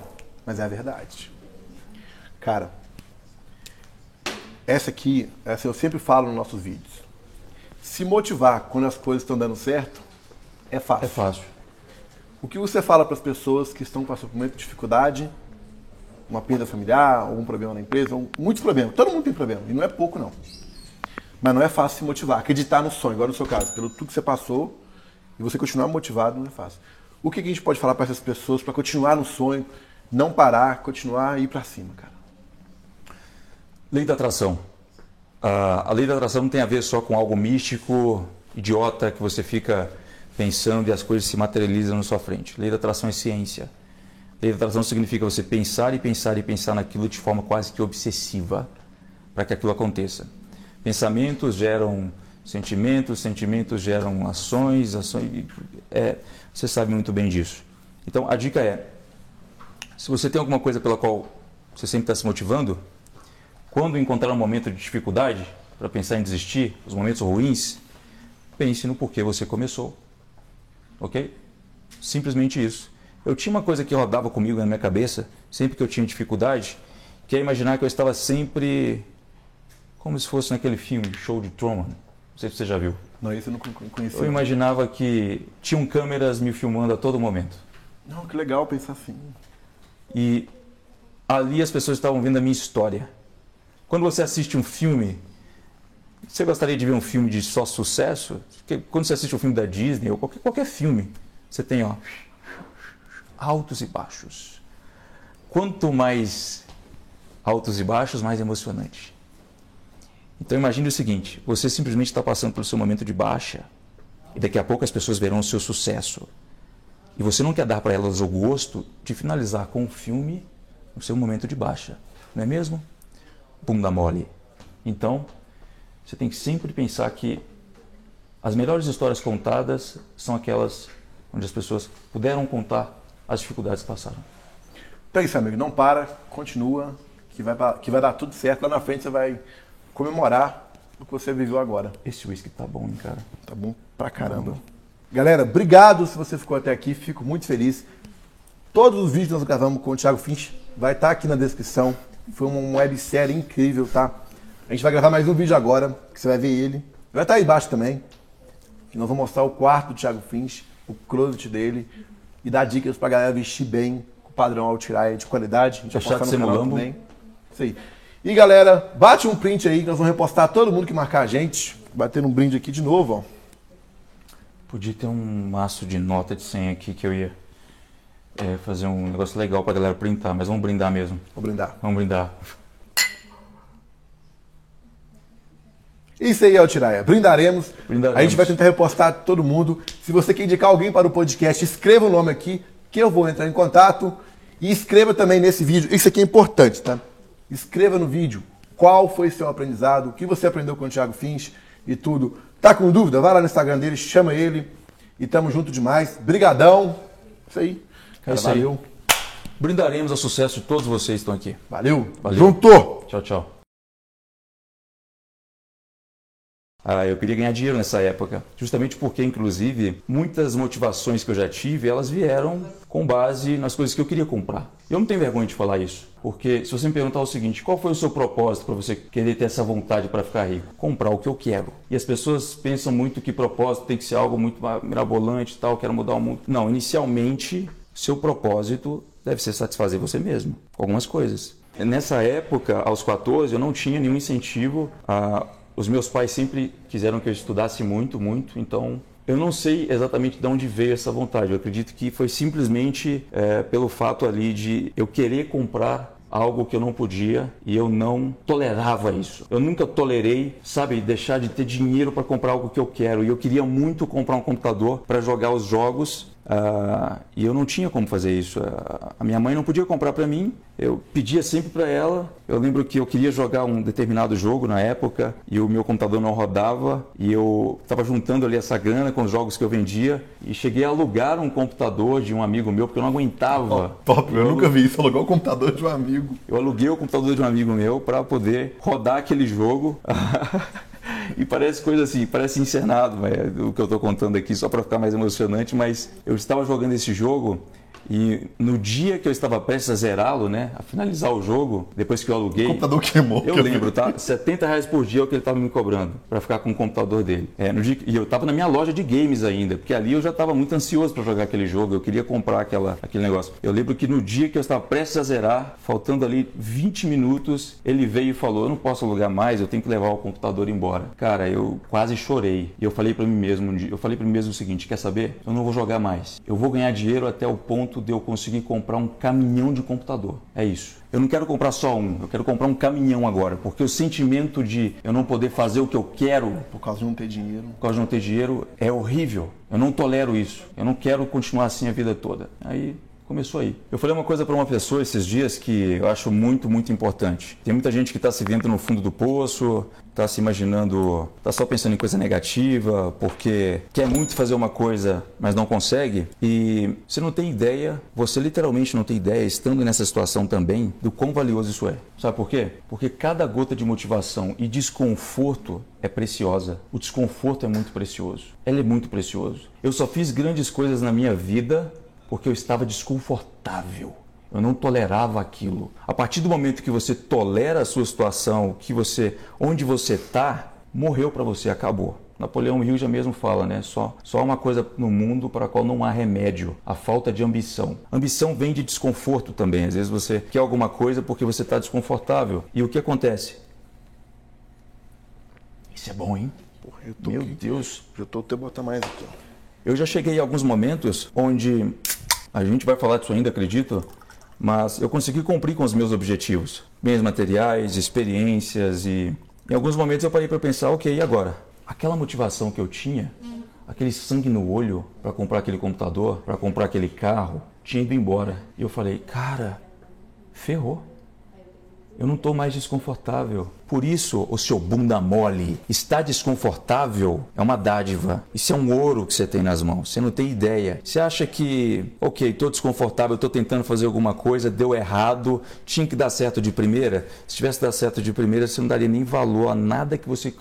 mas é a verdade. Cara, essa aqui, essa eu sempre falo nos nossos vídeos. Se motivar quando as coisas estão dando certo é fácil. É fácil. O que você fala para as pessoas que estão passando por muita dificuldade, uma perda familiar, algum problema na empresa, um- muitos problemas. Todo mundo tem problema, e não é pouco não. Mas não é fácil se motivar, acreditar no sonho, igual no seu caso, pelo tudo que você passou, e você continuar motivado não é fácil. O que que a gente pode falar para essas pessoas para continuar no sonho, não parar, continuar e ir para cima, cara? Lei da atração. A lei da atração não tem a ver só com algo místico, idiota, que você fica pensando e as coisas se materializam na sua frente. Lei da atração é ciência. Atração significa você pensar e pensar e pensar naquilo de forma quase que obsessiva para que aquilo aconteça. Pensamentos geram sentimentos, sentimentos geram ações, ações. É, você sabe muito bem disso. Então a dica é: se você tem alguma coisa pela qual você sempre está se motivando, quando encontrar um momento de dificuldade para pensar em desistir, os momentos ruins, pense no porquê você começou. Ok? Simplesmente isso. Eu tinha uma coisa que rodava comigo na minha cabeça, sempre que eu tinha dificuldade, que é imaginar que eu estava sempre como se fosse naquele filme, Show de Truman. Não sei se você já viu. Não, isso eu não con- conhecia. Eu imaginava que tinham câmeras me filmando a todo momento. Não, que legal pensar assim. E ali as pessoas estavam vendo a minha história. Quando você assiste um filme, você gostaria de ver um filme de só sucesso? Porque quando você assiste um filme da Disney ou qualquer, qualquer filme, você tem ó, altos e baixos. Quanto mais altos e baixos, mais emocionante. Então imagine o seguinte: você simplesmente está passando pelo seu momento de baixa e daqui a pouco as pessoas verão o seu sucesso. E você não quer dar para elas o gosto de finalizar com um filme no seu momento de baixa, não é mesmo? Bunda mole. Então, você tem que sempre pensar que as melhores histórias contadas são aquelas onde as pessoas puderam contar as dificuldades que passaram. Então é isso, amigo. Não para, continua, que vai, que vai dar tudo certo. Lá na frente você vai comemorar o que você viveu agora. Esse whisky tá bom, hein, cara? Tá bom pra caramba. Galera, obrigado se você ficou até aqui. Fico muito feliz. Todos os vídeos que nós gravamos com o Thiago Finch vai estar aqui na descrição. Foi uma websérie incrível, tá? A gente vai gravar mais um vídeo agora, que você vai ver ele. Vai estar aí embaixo também. Que nós vamos mostrar o quarto do Thiago Finch, o closet dele e dar dicas pra galera vestir bem, com o padrão Altiraia de qualidade. A gente vai Deixar de postar ser mulambo. também. Isso aí. E galera, bate um print aí que nós vamos repostar todo mundo que marcar a gente. Bater um brinde aqui de novo, ó. Podia ter um maço de nota de 100 aqui que eu ia é, fazer um negócio legal pra galera printar, mas vamos brindar mesmo. Vou brindar. Vamos brindar. Isso aí, Altiraia. Brindaremos. Brindaremos. A gente vai tentar repostar todo mundo. Se você quer indicar alguém para o podcast, escreva o nome aqui, que eu vou entrar em contato. E escreva também nesse vídeo. Isso aqui é importante, tá? Escreva no vídeo qual foi seu aprendizado, o que você aprendeu com o Thiago Finch e tudo. Tá com dúvida? Vai lá no Instagram dele, chama ele. E tamo junto demais. Brigadão. Isso aí. É isso aí. valeu. Brindaremos ao sucesso de todos vocês que estão aqui. Valeu. Valeu. Junto. Tchau, tchau. Ah, eu queria ganhar dinheiro nessa época, justamente porque, inclusive, muitas motivações que eu já tive, elas vieram com base nas coisas que eu queria comprar. Eu não tenho vergonha de falar isso, porque se você me perguntar o seguinte, qual foi o seu propósito para você querer ter essa vontade para ficar rico? Comprar o que eu quero. E as pessoas pensam muito que propósito tem que ser algo muito mirabolante e tal, quero mudar o mundo. Não, inicialmente, seu propósito deve ser satisfazer você mesmo, com algumas coisas. Nessa época, aos 14, eu não tinha nenhum incentivo. A... Os meus pais sempre quiseram que eu estudasse muito, muito, então eu não sei exatamente de onde veio essa vontade. Eu acredito que foi simplesmente é, pelo fato ali de eu querer comprar algo que eu não podia e eu não tolerava isso. Eu nunca tolerei, sabe, deixar de ter dinheiro para comprar algo que eu quero. E eu queria muito comprar um computador para jogar os jogos Uh, e eu não tinha como fazer isso. Uh, a minha mãe não podia comprar para mim. Eu pedia sempre para ela. Eu lembro que eu queria jogar um determinado jogo na época e o meu computador não rodava. E eu estava juntando ali essa grana com os jogos que eu vendia e cheguei a alugar um computador de um amigo meu porque eu não aguentava. Oh, top, eu, eu nunca vi isso. Alugar o computador de um amigo. Eu aluguei o computador de um amigo meu para poder rodar aquele jogo. e parece coisa assim, parece encenado é, o que eu estou contando aqui, só para ficar mais emocionante, mas eu estava jogando esse jogo e no dia que eu estava prestes a zerá-lo, né, a finalizar o jogo, depois que eu aluguei. O computador queimou. Eu lembro, tá? 70 reais por dia é o que ele estava me cobrando para ficar com o computador dele. É, no dia, e eu estava na minha loja de games ainda, porque ali eu já estava muito ansioso para jogar aquele jogo, eu queria comprar aquela, aquele negócio. Eu lembro que no dia que eu estava prestes a zerar, faltando ali 20 minutos, ele veio e falou: Eu não posso alugar mais, eu tenho que levar o computador embora. Cara, eu quase chorei. E eu falei para mim mesmo, eu falei para mim mesmo o seguinte: Quer saber? Eu não vou jogar mais. Eu vou ganhar dinheiro até o ponto ponto de eu conseguir comprar um caminhão de computador. É isso. Eu não quero comprar só um, eu quero comprar um caminhão agora, porque o sentimento de eu não poder fazer o que eu quero por causa de não ter dinheiro, por causa de não ter dinheiro é horrível. Eu não tolero isso. Eu não quero continuar assim a vida toda. Aí começou aí. Eu falei uma coisa para uma pessoa esses dias que eu acho muito, muito importante. Tem muita gente que está se vendo no fundo do poço, está se imaginando, está só pensando em coisa negativa, porque quer muito fazer uma coisa, mas não consegue. E você não tem ideia, você literalmente não tem ideia, estando nessa situação também, do quão valioso isso é. Sabe por quê? Porque cada gota de motivação e desconforto é preciosa. O desconforto é muito precioso. Ela é muito precioso. Eu só fiz grandes coisas na minha vida porque eu estava desconfortável. Eu não tolerava aquilo. A partir do momento que você tolera a sua situação, que você, onde você está, morreu para você, acabou. Napoleão Hill já mesmo fala, né? Só, só uma coisa no mundo para a qual não há remédio: a falta de ambição. Ambição vem de desconforto também. Às vezes você quer alguma coisa porque você está desconfortável. E o que acontece? Isso é bom, hein? Porra, Meu aqui. Deus. Já estou até botar mais aqui. Eu já cheguei a alguns momentos onde a gente vai falar disso ainda, acredito, mas eu consegui cumprir com os meus objetivos, bens materiais, experiências e em alguns momentos eu parei para pensar, ok, e agora? Aquela motivação que eu tinha, aquele sangue no olho para comprar aquele computador, para comprar aquele carro, tinha ido embora. E eu falei, cara, ferrou. Eu não estou mais desconfortável. Por isso, o seu bunda mole está desconfortável é uma dádiva. Isso é um ouro que você tem nas mãos. Você não tem ideia. Você acha que, ok, estou desconfortável, estou tentando fazer alguma coisa, deu errado, tinha que dar certo de primeira? Se tivesse dado certo de primeira, você não daria nem valor a nada que você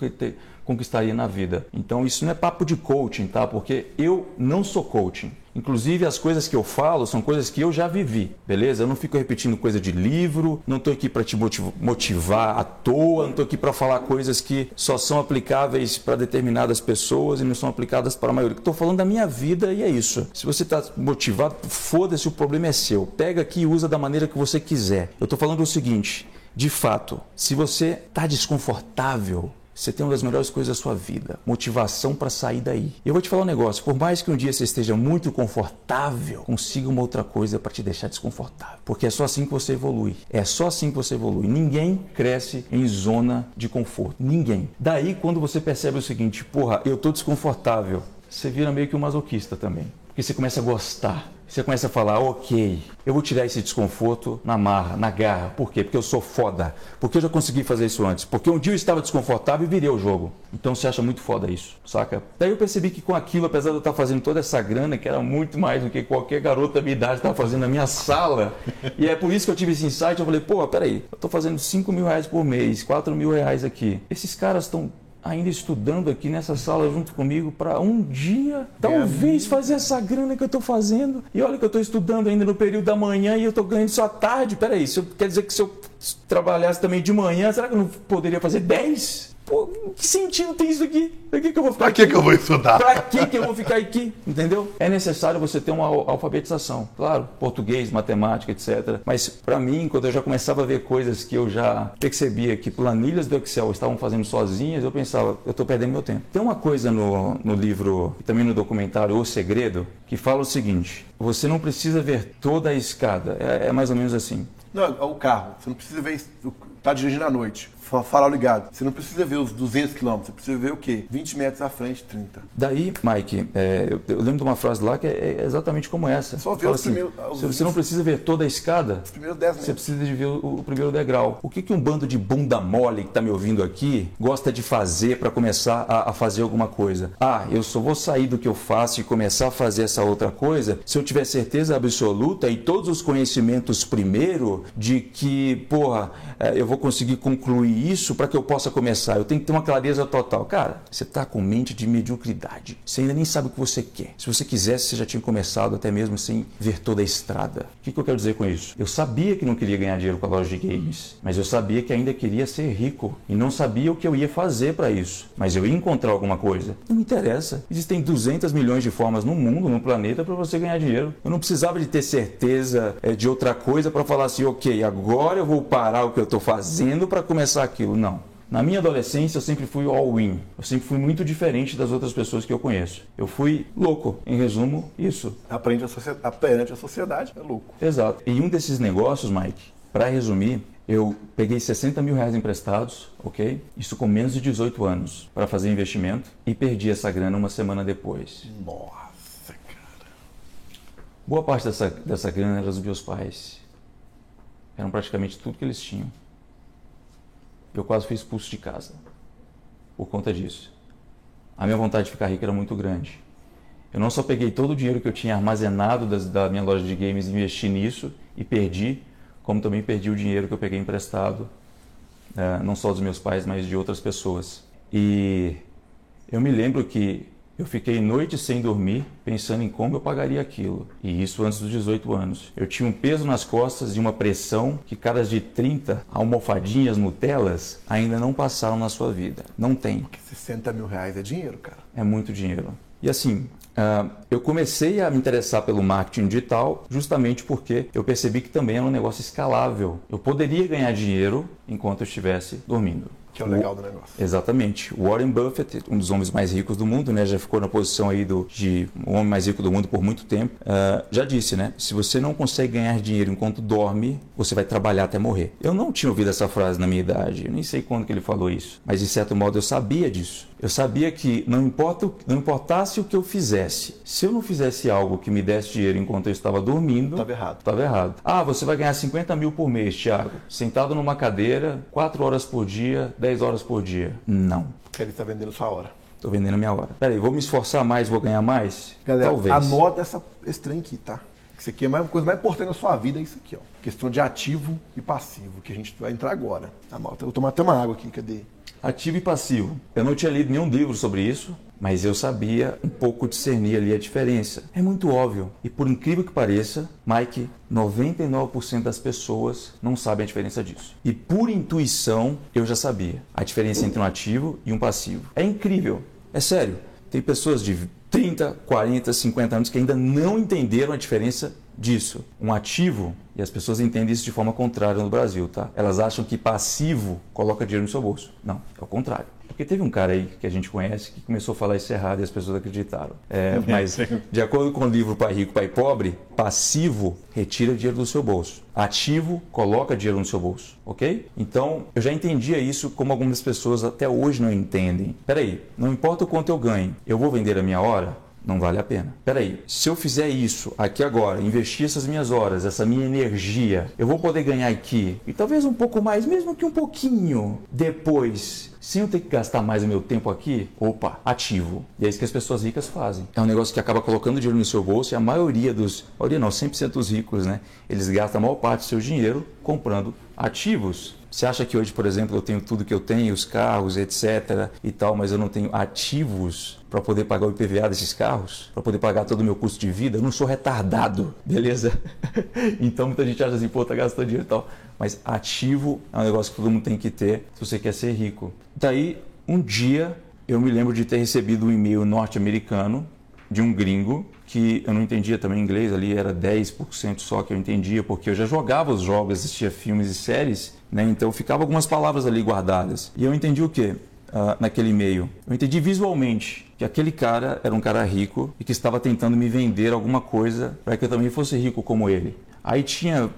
conquistaria na vida. Então, isso não é papo de coaching, tá? Porque eu não sou coaching. Inclusive, as coisas que eu falo são coisas que eu já vivi, beleza? Eu não fico repetindo coisa de livro, não estou aqui para te motivar à toa, não estou aqui para falar coisas que só são aplicáveis para determinadas pessoas e não são aplicadas para a maioria. Estou falando da minha vida e é isso. Se você está motivado, foda-se, o problema é seu. Pega aqui e usa da maneira que você quiser. Eu estou falando o seguinte: de fato, se você está desconfortável, você tem uma das melhores coisas da sua vida, motivação para sair daí. Eu vou te falar um negócio, por mais que um dia você esteja muito confortável, consiga uma outra coisa para te deixar desconfortável, porque é só assim que você evolui. É só assim que você evolui. Ninguém cresce em zona de conforto, ninguém. Daí quando você percebe o seguinte, porra, eu tô desconfortável, você vira meio que um masoquista também, porque você começa a gostar você começa a falar, ok, eu vou tirar esse desconforto na marra, na garra. Por quê? Porque eu sou foda. Porque eu já consegui fazer isso antes. Porque um dia eu estava desconfortável e virei o jogo. Então você acha muito foda isso, saca? Daí eu percebi que com aquilo, apesar de eu estar fazendo toda essa grana, que era muito mais do que qualquer garota da minha idade estava fazendo na minha sala, e é por isso que eu tive esse insight, eu falei, pô, peraí, eu estou fazendo 5 mil reais por mês, 4 mil reais aqui. Esses caras estão ainda estudando aqui nessa sala junto comigo para um dia, talvez fazer essa grana que eu estou fazendo. E olha que eu estou estudando ainda no período da manhã e eu estou ganhando só à tarde. Peraí, isso quer dizer que se eu trabalhasse também de manhã, será que eu não poderia fazer 10? Pô, que sentido tem isso aqui? Pra que, que eu vou ficar Pra que, aqui? que eu vou estudar? Pra que, que eu vou ficar aqui? Entendeu? É necessário você ter uma al- alfabetização. Claro, português, matemática, etc. Mas para mim, quando eu já começava a ver coisas que eu já percebia que planilhas do Excel estavam fazendo sozinhas, eu pensava, eu estou perdendo meu tempo. Tem uma coisa no, no livro e também no documentário O Segredo que fala o seguinte: você não precisa ver toda a escada. É, é mais ou menos assim. Não, é o carro. Você não precisa ver. Tá dirigindo à noite. Fa- Farol ligado. Você não precisa ver os 200 km. Você precisa ver o quê? 20 metros à frente, 30. Daí, Mike, é, eu, eu lembro de uma frase lá que é, é exatamente como essa. Só ver os primeiros- os- você- Você não precisa ver toda a escada, Os primeiros 10 Você metros. precisa de ver o, o primeiro degrau. O que, que um bando de bunda mole que está me ouvindo aqui gosta de fazer para começar a, a fazer alguma coisa? Ah, eu só vou sair do que eu faço e começar a fazer essa outra coisa se eu tiver certeza absoluta e todos os conhecimentos primeiro de que, porra, eu vou conseguir concluir isso para que eu possa começar. Eu tenho que ter uma clareza total. Cara, você está com mente de mediocridade. Você ainda nem sabe o que você quer. Se você quisesse, você já tinha começado até mesmo sem ver toda a estrada. O que, que eu quero dizer com isso? Eu sabia que não queria ganhar dinheiro com a loja de games, mas eu sabia que ainda queria ser rico e não sabia o que eu ia fazer para isso. Mas eu ia encontrar alguma coisa. Não me interessa. Existem 200 milhões de formas no mundo, no planeta, para você ganhar dinheiro. Eu não precisava de ter certeza eh, de outra coisa para falar assim, ok, agora eu vou parar o que eu estou fazendo para começar aquilo. Não. Na minha adolescência eu sempre fui all-in. Eu sempre fui muito diferente das outras pessoas que eu conheço. Eu fui louco. Em resumo, isso. Aprende a sociedade, perante a sociedade, é louco. Exato. Em um desses negócios, Mike, para resumir, eu peguei 60 mil reais emprestados, ok? Isso com menos de 18 anos, para fazer investimento e perdi essa grana uma semana depois. Nossa, cara. Boa parte dessa, dessa grana era dos meus pais. Eram praticamente tudo que eles tinham. Eu quase fui expulso de casa por conta disso. A minha vontade de ficar rico era muito grande. Eu não só peguei todo o dinheiro que eu tinha armazenado das- da minha loja de games e investi nisso e perdi, como também perdi o dinheiro que eu peguei emprestado, eh, não só dos meus pais, mas de outras pessoas. E eu me lembro que eu fiquei noites sem dormir pensando em como eu pagaria aquilo. E isso antes dos 18 anos. Eu tinha um peso nas costas e uma pressão que caras de 30 almofadinhas Nutelas ainda não passaram na sua vida. Não tem. Porque 60 mil reais é dinheiro, cara. É muito dinheiro. E assim, ah, eu comecei a me interessar pelo marketing digital justamente porque eu percebi que também era um negócio escalável. Eu poderia ganhar dinheiro enquanto eu estivesse dormindo. Que é o legal do negócio. Exatamente. Warren Buffett, um dos homens mais ricos do mundo, né, já ficou na posição aí do, de homem mais rico do mundo por muito tempo, ah, já disse, né? Se você não consegue ganhar dinheiro enquanto dorme, você vai trabalhar até morrer. Eu não tinha ouvido essa frase na minha idade, eu nem sei quando que ele falou isso, mas de certo modo eu sabia disso. Eu sabia que não, importa, não importasse o que eu fizesse, se eu não fizesse algo que me desse dinheiro enquanto eu estava dormindo, Tava errado. Estava errado. Ah, você vai ganhar 50 mil por mês, Thiago. Sentado numa cadeira, 4 horas por dia, 10 horas por dia. Não. Ele tá vendendo sua hora. Tô vendendo a minha hora. Peraí, vou me esforçar mais, vou ganhar mais? Galera, Talvez. anota essa, esse trem aqui, tá? Isso aqui é a coisa mais importante na sua vida, é isso aqui, ó. Questão de ativo e passivo, que a gente vai entrar agora. Anota. Eu vou tomar até uma água aqui, cadê? Ativo e passivo. Eu não tinha lido nenhum livro sobre isso, mas eu sabia um pouco discernir ali a diferença. É muito óbvio. E por incrível que pareça, Mike, 99% das pessoas não sabem a diferença disso. E por intuição, eu já sabia a diferença entre um ativo e um passivo. É incrível. É sério. Tem pessoas de 30, 40, 50 anos que ainda não entenderam a diferença disso. Um ativo, e as pessoas entendem isso de forma contrária no Brasil, tá? Elas acham que passivo coloca dinheiro no seu bolso. Não, é o contrário. Porque teve um cara aí que a gente conhece que começou a falar isso errado e as pessoas acreditaram. É, mas, de acordo com o livro Pai Rico, Pai Pobre, passivo retira dinheiro do seu bolso. Ativo coloca dinheiro no seu bolso, ok? Então, eu já entendia isso como algumas pessoas até hoje não entendem. Peraí, não importa o quanto eu ganho, eu vou vender a minha hora? Não vale a pena. Peraí, se eu fizer isso aqui agora, investir essas minhas horas, essa minha energia, eu vou poder ganhar aqui e talvez um pouco mais, mesmo que um pouquinho depois, sem eu ter que gastar mais o meu tempo aqui, opa, ativo. E é isso que as pessoas ricas fazem. É um negócio que acaba colocando dinheiro no seu bolso e a maioria dos, a maioria não, 100% dos ricos, né? Eles gastam a maior parte do seu dinheiro comprando ativos. Você acha que hoje, por exemplo, eu tenho tudo que eu tenho, os carros, etc. e tal, mas eu não tenho ativos para poder pagar o IPVA desses carros, para poder pagar todo o meu custo de vida? Eu não sou retardado, beleza? então muita gente acha assim, pô, tá gastando dinheiro e tal. Mas ativo é um negócio que todo mundo tem que ter se você quer ser rico. Daí, um dia, eu me lembro de ter recebido um e-mail norte-americano de um gringo que eu não entendia também inglês, ali era 10% só que eu entendia, porque eu já jogava os jogos, assistia filmes e séries, né? então ficava algumas palavras ali guardadas. E eu entendi o quê? Uh, naquele e-mail. Eu entendi visualmente que aquele cara era um cara rico e que estava tentando me vender alguma coisa para que eu também fosse rico como ele. Aí tinha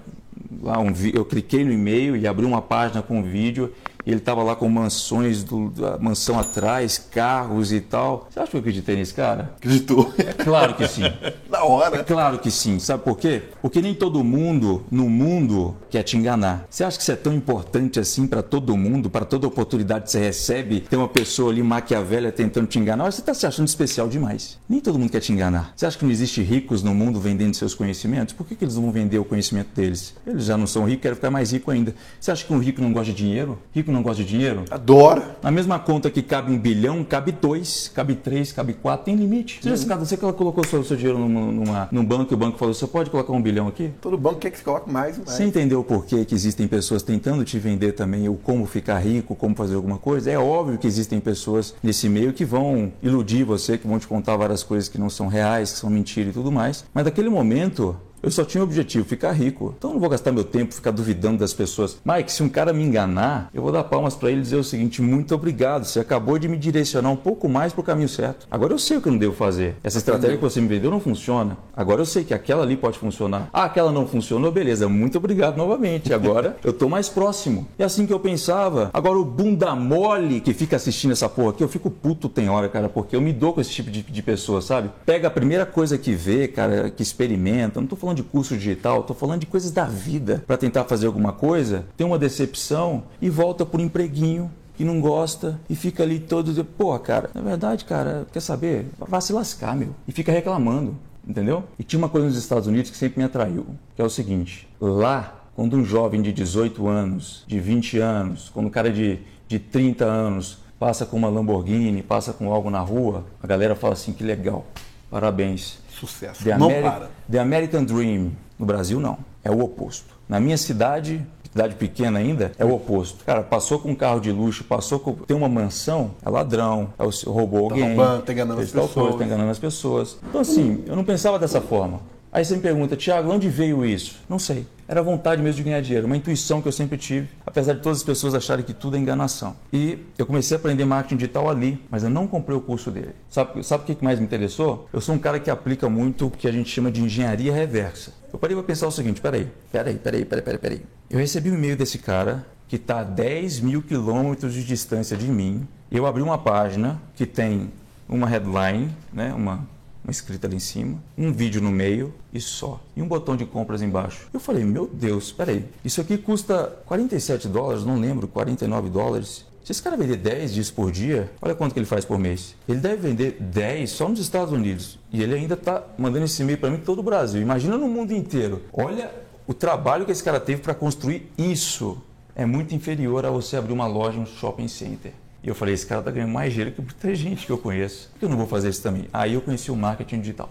lá um eu cliquei no e-mail e abri uma página com um vídeo ele estava lá com mansões, do, da mansão atrás, carros e tal. Você acha que eu acreditei nesse cara? Acreditou? É claro que sim. Na hora. É claro que sim. Sabe por quê? Porque nem todo mundo no mundo quer te enganar. Você acha que isso é tão importante assim para todo mundo, para toda oportunidade que você recebe, tem uma pessoa ali maquiavélia tentando te enganar? Você está se achando especial demais. Nem todo mundo quer te enganar. Você acha que não existe ricos no mundo vendendo seus conhecimentos? Por que, que eles não vão vender o conhecimento deles? Eles já não são ricos, querem ficar mais rico ainda. Você acha que um rico não gosta de dinheiro? Rico não gosta de dinheiro? Adora. Na mesma conta que cabe um bilhão, cabe dois, cabe três, cabe quatro, tem limite. Você, já, você colocou seu, seu dinheiro numa, numa, num banco e o banco falou: você pode colocar um bilhão aqui? Todo banco quer que você coloque mais. mais. Você entendeu o porquê que existem pessoas tentando te vender também o como ficar rico, como fazer alguma coisa? É óbvio que existem pessoas nesse meio que vão iludir você, que vão te contar várias coisas que não são reais, que são mentira e tudo mais. Mas naquele momento, eu só tinha o objetivo, ficar rico. Então eu não vou gastar meu tempo ficar duvidando das pessoas. Mike, se um cara me enganar, eu vou dar palmas para ele e dizer o seguinte: muito obrigado. Você acabou de me direcionar um pouco mais para o caminho certo. Agora eu sei o que eu não devo fazer. Essa estratégia que você me vendeu não funciona. Agora eu sei que aquela ali pode funcionar. Ah, aquela não funcionou, beleza. Muito obrigado novamente. Agora eu tô mais próximo. E assim que eu pensava. Agora o bunda mole que fica assistindo essa porra aqui, eu fico puto tem hora, cara, porque eu me dou com esse tipo de, de pessoa, sabe? Pega a primeira coisa que vê, cara, que experimenta. Não tô falando falando de curso digital, estou falando de coisas da vida. Para tentar fazer alguma coisa, tem uma decepção e volta por empreguinho que não gosta e fica ali todo. Pô, cara, na verdade, cara, quer saber? Vai se lascar, meu. E fica reclamando, entendeu? E tinha uma coisa nos Estados Unidos que sempre me atraiu, que é o seguinte: lá, quando um jovem de 18 anos, de 20 anos, quando um cara de, de 30 anos passa com uma Lamborghini, passa com algo na rua, a galera fala assim: que legal, parabéns. Sucesso. The não Ameri- para. The American Dream. No Brasil, não. É o oposto. Na minha cidade, cidade pequena ainda, é o oposto. Cara, passou com um carro de luxo, passou com. Tem uma mansão, é ladrão, é o, roubou alguém. roubando, tá enganando as tal pessoas. Coisa, tá enganando as pessoas. Então, assim, eu não pensava dessa forma. Aí você me pergunta, Tiago, onde veio isso? Não sei. Era vontade mesmo de ganhar dinheiro, uma intuição que eu sempre tive, apesar de todas as pessoas acharem que tudo é enganação. E eu comecei a aprender marketing digital ali, mas eu não comprei o curso dele. Sabe, sabe o que mais me interessou? Eu sou um cara que aplica muito o que a gente chama de engenharia reversa. Eu parei para pensar o seguinte, peraí, peraí, peraí, peraí, peraí, peraí. Eu recebi um e-mail desse cara que está a 10 mil quilômetros de distância de mim. Eu abri uma página que tem uma headline, né, uma uma escrita ali em cima, um vídeo no meio e só. E um botão de compras embaixo. Eu falei, meu Deus, peraí, isso aqui custa 47 dólares, não lembro, 49 dólares. Se esse cara vender 10 dias por dia, olha quanto que ele faz por mês. Ele deve vender 10 só nos Estados Unidos. E ele ainda está mandando esse e-mail para mim todo o Brasil. Imagina no mundo inteiro. Olha o trabalho que esse cara teve para construir isso. É muito inferior a você abrir uma loja, um shopping center. E eu falei, esse cara tá ganhando mais dinheiro que muita gente que eu conheço. Por que eu não vou fazer isso também? Aí eu conheci o marketing digital.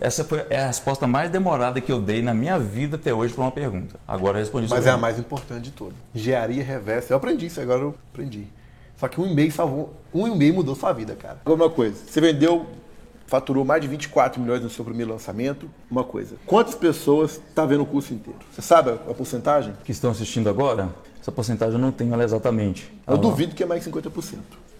Essa foi a resposta mais demorada que eu dei na minha vida até hoje para uma pergunta. Agora eu respondi Mas é a mais importante de todas. Engenharia reversa. Eu aprendi isso, agora eu aprendi. Só que um e-mail salvou. Um e-mail mudou sua vida, cara. Uma coisa. Você vendeu, faturou mais de 24 milhões no seu primeiro lançamento. Uma coisa. Quantas pessoas tá vendo o curso inteiro? Você sabe a porcentagem? que estão assistindo agora, essa porcentagem eu não tenho ela exatamente. Eu Ela duvido que é mais de 50%.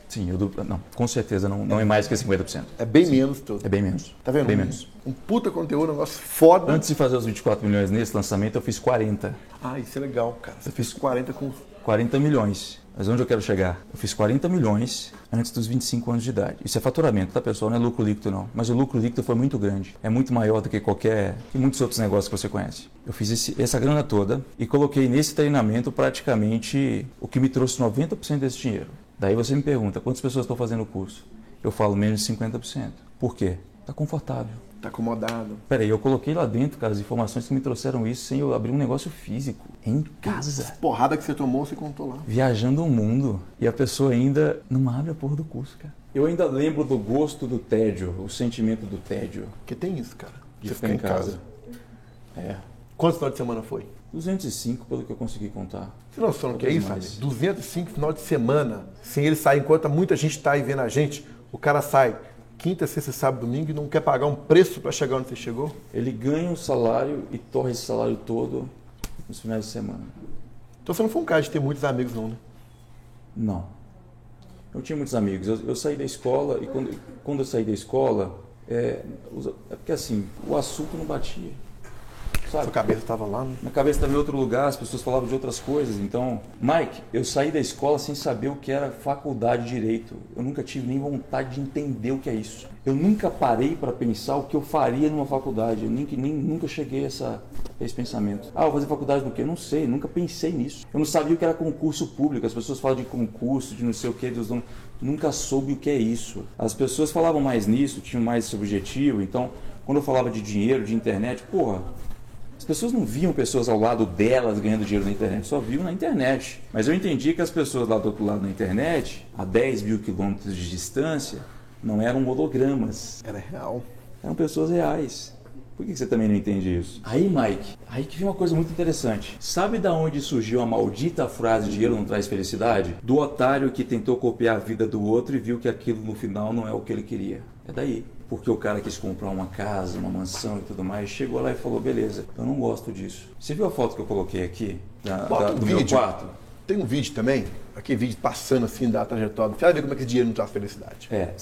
Sim, eu du... não, com certeza não, não é mais que 50%. É bem menos todo. É bem menos. Tá vendo? Bem menos. Um puta conteúdo, um negócio foda. Antes de fazer os 24 milhões nesse lançamento, eu fiz 40. Ah, isso é legal, cara. Você fez 40 com. 40 milhões. Mas onde eu quero chegar? Eu fiz 40 milhões antes dos 25 anos de idade. Isso é faturamento, tá pessoal? Não é lucro líquido não. Mas o lucro líquido foi muito grande. É muito maior do que qualquer, que muitos outros negócios que você conhece. Eu fiz esse- essa grana toda e coloquei nesse treinamento praticamente o que me trouxe 90% desse dinheiro. Daí você me pergunta, quantas pessoas estão fazendo o curso? Eu falo menos de 50%. Por quê? Tá confortável. Tá acomodado. Peraí, eu coloquei lá dentro, cara, as informações que me trouxeram isso sem eu abrir um negócio físico. Em casa. Porrada que você tomou, você contou lá. Viajando o mundo. E a pessoa ainda não abre a porra do curso, cara. Eu ainda lembro do gosto do tédio, o sentimento do tédio. Porque tem isso, cara. De Você ficar em casa. É. Quantos final de semana foi? 205, pelo que eu consegui contar. Você não noção do que é isso? Mais. Fábio? 205 final de semana. Sem ele sair, enquanto muita gente está aí vendo a gente, o cara sai quinta, sexta, sábado, domingo e não quer pagar um preço para chegar onde você chegou? Ele ganha um salário e torre esse salário todo nos finais de semana. Então você não foi um cara de ter muitos amigos, não, né? Não. Eu tinha muitos amigos. Eu, eu saí da escola e quando, quando eu saí da escola, é, é porque assim, o assunto não batia. Sabe? Sua cabeça estava lá, né? Minha cabeça estava em outro lugar, as pessoas falavam de outras coisas. Então, Mike, eu saí da escola sem saber o que era faculdade de direito. Eu nunca tive nem vontade de entender o que é isso. Eu nunca parei para pensar o que eu faria numa faculdade. Eu nem, nem- nunca cheguei a, essa, a esse pensamento. Ah, vou fazer faculdade do quê? Eu não sei, nunca pensei nisso. Eu não sabia o que era concurso público. As pessoas falam de concurso, de não sei o que, Deus não. Nunca soube o que é isso. As pessoas falavam mais nisso, tinham mais esse objetivo. Então, quando eu falava de dinheiro, de internet, porra, as pessoas não viam pessoas ao lado delas ganhando dinheiro na internet, só viam na internet. Mas eu entendi que as pessoas lá do outro lado na internet, a 10 mil quilômetros de distância, não eram hologramas, Era real. eram pessoas reais. Por que você também não entende isso? Aí, Mike, aí que vem uma coisa muito interessante. Sabe da onde surgiu a maldita frase dinheiro não traz felicidade? Do otário que tentou copiar a vida do outro e viu que aquilo no final não é o que ele queria. É daí. Porque o cara quis comprar uma casa, uma mansão e tudo mais, chegou lá e falou: beleza, eu não gosto disso. Você viu a foto que eu coloquei aqui? Da, da- do meu vídeo. quarto? Tem um vídeo também, aquele vídeo passando assim da trajetória. Você vai ver como é que esse dinheiro não traz felicidade. É,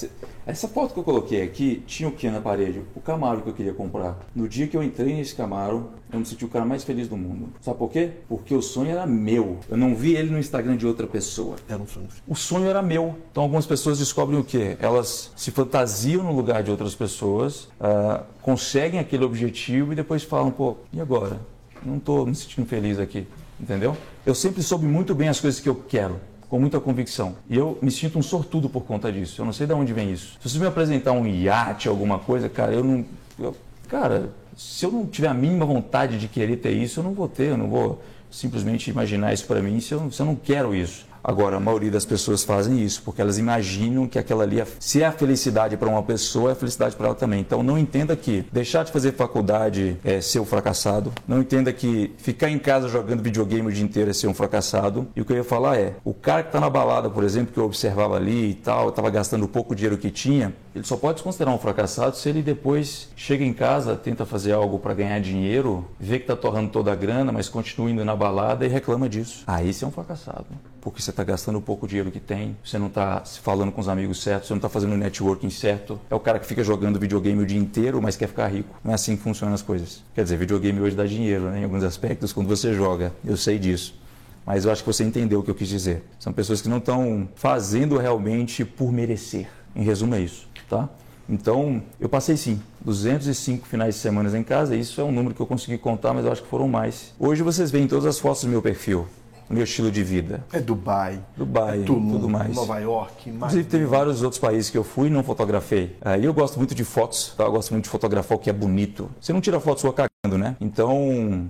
essa foto que eu coloquei aqui tinha o que na parede? O Camaro que eu queria comprar. No dia que eu entrei nesse Camaro, eu me senti o cara mais feliz do mundo. Sabe por quê? Porque o sonho era meu. Eu não vi ele no Instagram de outra pessoa. Era um sonho. O sonho era meu. Então algumas pessoas descobrem o quê? Elas se fantasiam no lugar de outras pessoas, ah, conseguem aquele objetivo e depois falam, pô, e agora? Não estou me sentindo feliz aqui. Entendeu? Eu sempre soube muito bem as coisas que eu quero. Com muita convicção. E eu me sinto um sortudo por conta disso. Eu não sei de onde vem isso. Se você me apresentar um iate, alguma coisa, cara, eu não. eu- cara, se eu não tiver a mínima vontade de querer ter isso, eu não vou ter. Eu não vou simplesmente imaginar isso para mim se eu, se eu não quero isso. Agora, a maioria das pessoas fazem isso, porque elas imaginam que aquela ali, é- se é a felicidade para uma pessoa, é a felicidade para ela também. Então, não entenda que deixar de fazer faculdade é ser um fracassado. Não entenda que ficar em casa jogando videogame o dia inteiro é ser um fracassado. E o que eu ia falar é, o cara que está na balada, por exemplo, que eu observava ali e tal, estava gastando o pouco dinheiro que tinha, ele só pode se considerar um fracassado se ele depois chega em casa, tenta fazer algo para ganhar dinheiro, vê que está torrando toda a grana, mas continua indo na balada e reclama disso. Aí você é um fracassado. Porque você está gastando o pouco dinheiro que tem, você não está se falando com os amigos certos, você não está fazendo o networking certo. É o cara que fica jogando videogame o dia inteiro, mas quer ficar rico. Não é assim que funcionam as coisas. Quer dizer, videogame hoje dá dinheiro, né? Em alguns aspectos, quando você joga. Eu sei disso. Mas eu acho que você entendeu o que eu quis dizer. São pessoas que não estão fazendo realmente por merecer. Em resumo, é isso, tá? Então, eu passei sim, 205 finais de semana em casa. Isso é um número que eu consegui contar, mas eu acho que foram mais. Hoje vocês veem todas as fotos do meu perfil, meu estilo de vida. É Dubai. Dubai, é Tulum, tudo mais. Nova York. mais- Inclusive, teve vários outros países que eu fui e não fotografei. Aí eu gosto muito de fotos, tá? Eu gosto muito de fotografar o que é bonito. Você não tira foto sua cagando, né? Então,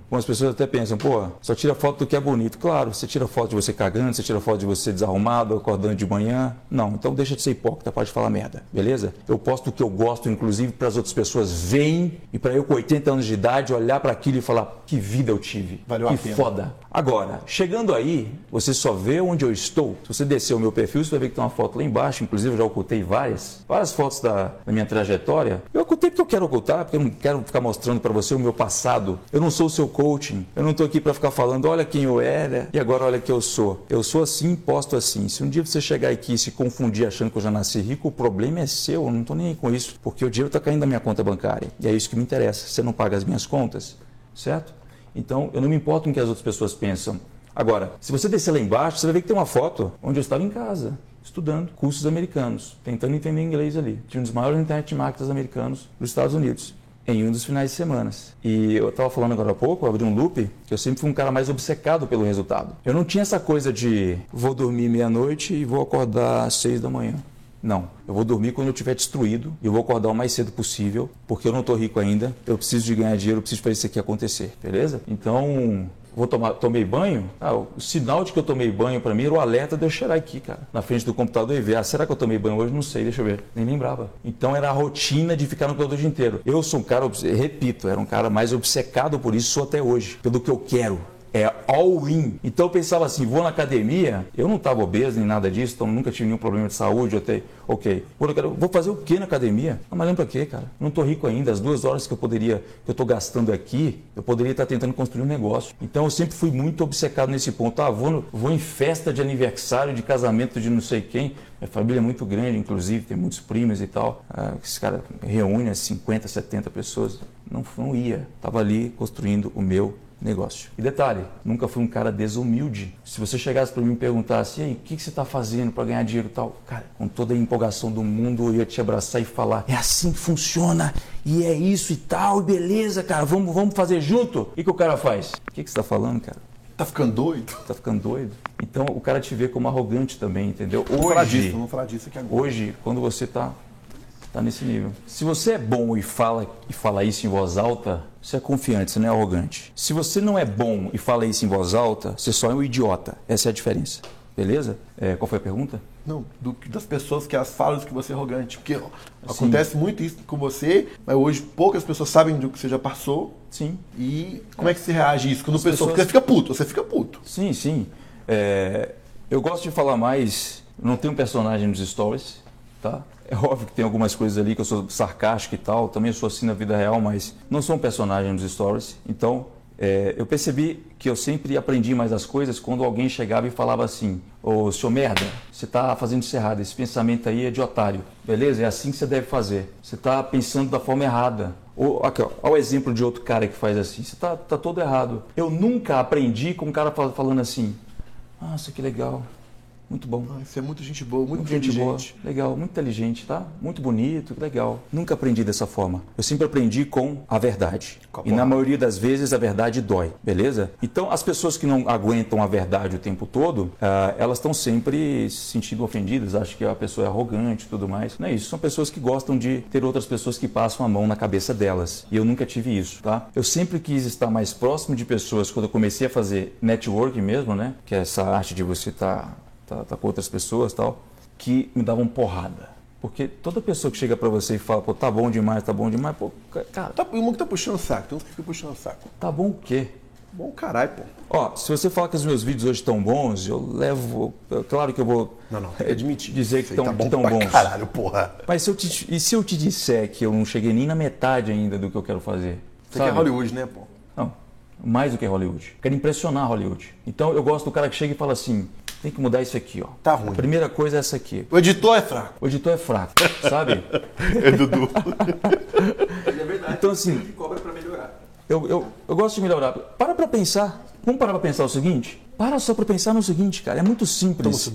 algumas pessoas até pensam, pô, só tira foto do que é bonito. Claro, você tira foto de você cagando, você tira foto de você desarrumado, acordando de manhã. Não, então deixa de ser hipócrita, pode falar merda, beleza? Eu posto o que eu gosto, inclusive, para as outras pessoas verem e para eu com 80 anos de idade olhar para aquilo e falar, que vida eu tive. Valeu que a pena. foda. Agora, chegando aí, você só vê onde eu estou. Se você descer o meu perfil, você vai ver que tem uma foto lá embaixo. Inclusive, eu já ocultei várias. Várias fotos da, da minha trajetória. Eu ocultei porque eu quero ocultar, porque eu não quero ficar mostrando para você o meu passado. Eu não sou o seu coaching. Eu não estou aqui para ficar falando, olha quem eu era e agora olha quem eu sou. Eu sou assim, posto assim. Se um dia você chegar aqui e se confundir achando que eu já nasci rico, o problema é seu. Eu não estou nem aí com isso, porque o dinheiro está caindo da minha conta bancária. E é isso que me interessa. Você não paga as minhas contas, certo? Então, eu não me importo com o que as outras pessoas pensam. Agora, se você descer lá embaixo, você vai ver que tem uma foto onde eu estava em casa, estudando cursos americanos, tentando entender inglês ali. Tinha um dos maiores internet marketers americanos dos Estados Unidos, em um dos finais de semana. E eu estava falando agora há pouco, abri um loop, que eu sempre fui um cara mais obcecado pelo resultado. Eu não tinha essa coisa de vou dormir meia-noite e vou acordar às seis da manhã. Não. Eu vou dormir quando eu estiver destruído e vou acordar o mais cedo possível, porque eu não estou rico ainda. Eu preciso de ganhar dinheiro, eu preciso fazer isso aqui acontecer, beleza? Então, vou tomar, tomei banho, ah, o sinal de que eu tomei banho para mim era o alerta de eu cheirar aqui, cara, na frente do computador e ver, ah, será que eu tomei banho hoje? Não sei, deixa eu ver. Nem lembrava. Então era a rotina de ficar no computador o dia inteiro. Eu sou um cara, repito, era um cara mais obcecado por isso, sou até hoje, pelo que eu quero é all-in. Então eu pensava assim, vou na academia, eu não estava obeso nem nada disso, então nunca tive nenhum problema de saúde, até, ok. Vou fazer o que na academia? Ah, mas lembra quê, cara? Não estou rico ainda, as duas horas que eu poderia, que eu estou gastando aqui, eu poderia estar tentando construir um negócio. Então eu sempre fui muito obcecado nesse ponto. Ah, vou, vou em festa de aniversário, de casamento de não sei quem, minha família é muito grande, inclusive, tem muitos primos e tal. Ah, esse cara reúne 50, 70 pessoas. Não, não ia. Estava ali construindo o meu negócio. E detalhe, nunca fui um cara desumilde. Se você chegasse para mim e perguntasse, e aí, o que, que você está fazendo para ganhar dinheiro e tal? Cara, com toda a empolgação do mundo, eu ia te abraçar e falar, é assim que funciona, e é isso e tal, e beleza, cara, vamos, vamos fazer junto? O que, que o cara faz? O que, que você está falando, cara? Tá ficando doido? Tá ficando doido? Então o cara te vê como arrogante também, entendeu? Vamos hoje, falar disso, vamos falar disso aqui agora. Hoje, quando você tá, tá nesse nível. Se você é bom e fala, e fala isso em voz alta, você é confiante, você não é arrogante. Se você não é bom e fala isso em voz alta, você só é um idiota. Essa é a diferença. Beleza? É, qual foi a pergunta? Não, do, das pessoas que as falam que você é arrogante. Porque acontece muito isso com você, mas hoje poucas pessoas sabem do que você já passou. Sim. E como é que você reage a isso? Quando as pessoa, pessoas... você fica puto, você fica puto. Sim, sim. É, eu gosto de falar mais. Não tenho um personagem nos stories, tá? É óbvio que tem algumas coisas ali que eu sou sarcástico e tal, também sou assim na vida real, mas não sou um personagem nos stories. Então, é, eu percebi que eu sempre aprendi mais as coisas quando alguém chegava e falava assim: Ô seu merda, você está fazendo isso errado, esse pensamento aí é de otário, beleza? É assim que você deve fazer. Você está pensando da forma errada. Ou, aqui, ó, olha o exemplo de outro cara que faz assim: você está tá todo errado. Eu nunca aprendi com um cara falando assim: Nossa, que legal, muito bom. Ah, isso é muito gente boa, muito, muito gente boa. Legal, muito inteligente, tá? Muito bonito, legal. Nunca aprendi dessa forma. Eu sempre aprendi com a verdade. Com e na maioria das vezes a verdade dói, beleza? Então as pessoas que não aguentam a verdade o tempo todo, uh, elas estão sempre se sentindo ofendidas, acham que a pessoa é arrogante e tudo mais. Não é isso. São pessoas que gostam de ter outras pessoas que passam a mão na cabeça delas. E eu nunca tive isso, tá? Eu sempre quis estar mais próximo de pessoas quando eu comecei a fazer network mesmo, né? Que é essa arte de você estar tá tá, tá com outras pessoas tal, que me davam porrada. Porque toda pessoa que chega para você e fala, pô, tá bom demais, tá bom demais, pô, cara. Tá, um que tá puxando o saco, tem uns que ficam puxando o saco. Tá bom o quê? Bom caralho, pô. Ó, se você fala que os meus vídeos hoje estão bons, eu levo. Claro que eu vou. Não, não, tem que admitir. Dizer que estão tá bom tão bons. Caralho, porra. Mas se eu te, e se eu te disser que eu não cheguei nem na metade ainda do que eu quero fazer? Você sabe? quer Hollywood, né, pô? Não. Mais do que Hollywood. Quero impressionar Hollywood. Então eu gosto do cara que chega e fala assim: tem que mudar isso aqui, ó. Tá ruim. A primeira coisa é essa aqui. O editor é fraco. O editor é fraco, sabe? é Dudu. é verdade. Então assim, cobra para melhorar. Eu, eu, eu gosto de melhorar. Para para pensar. Vamos parar para pensar o seguinte? Para só para pensar no seguinte, cara. É muito simples.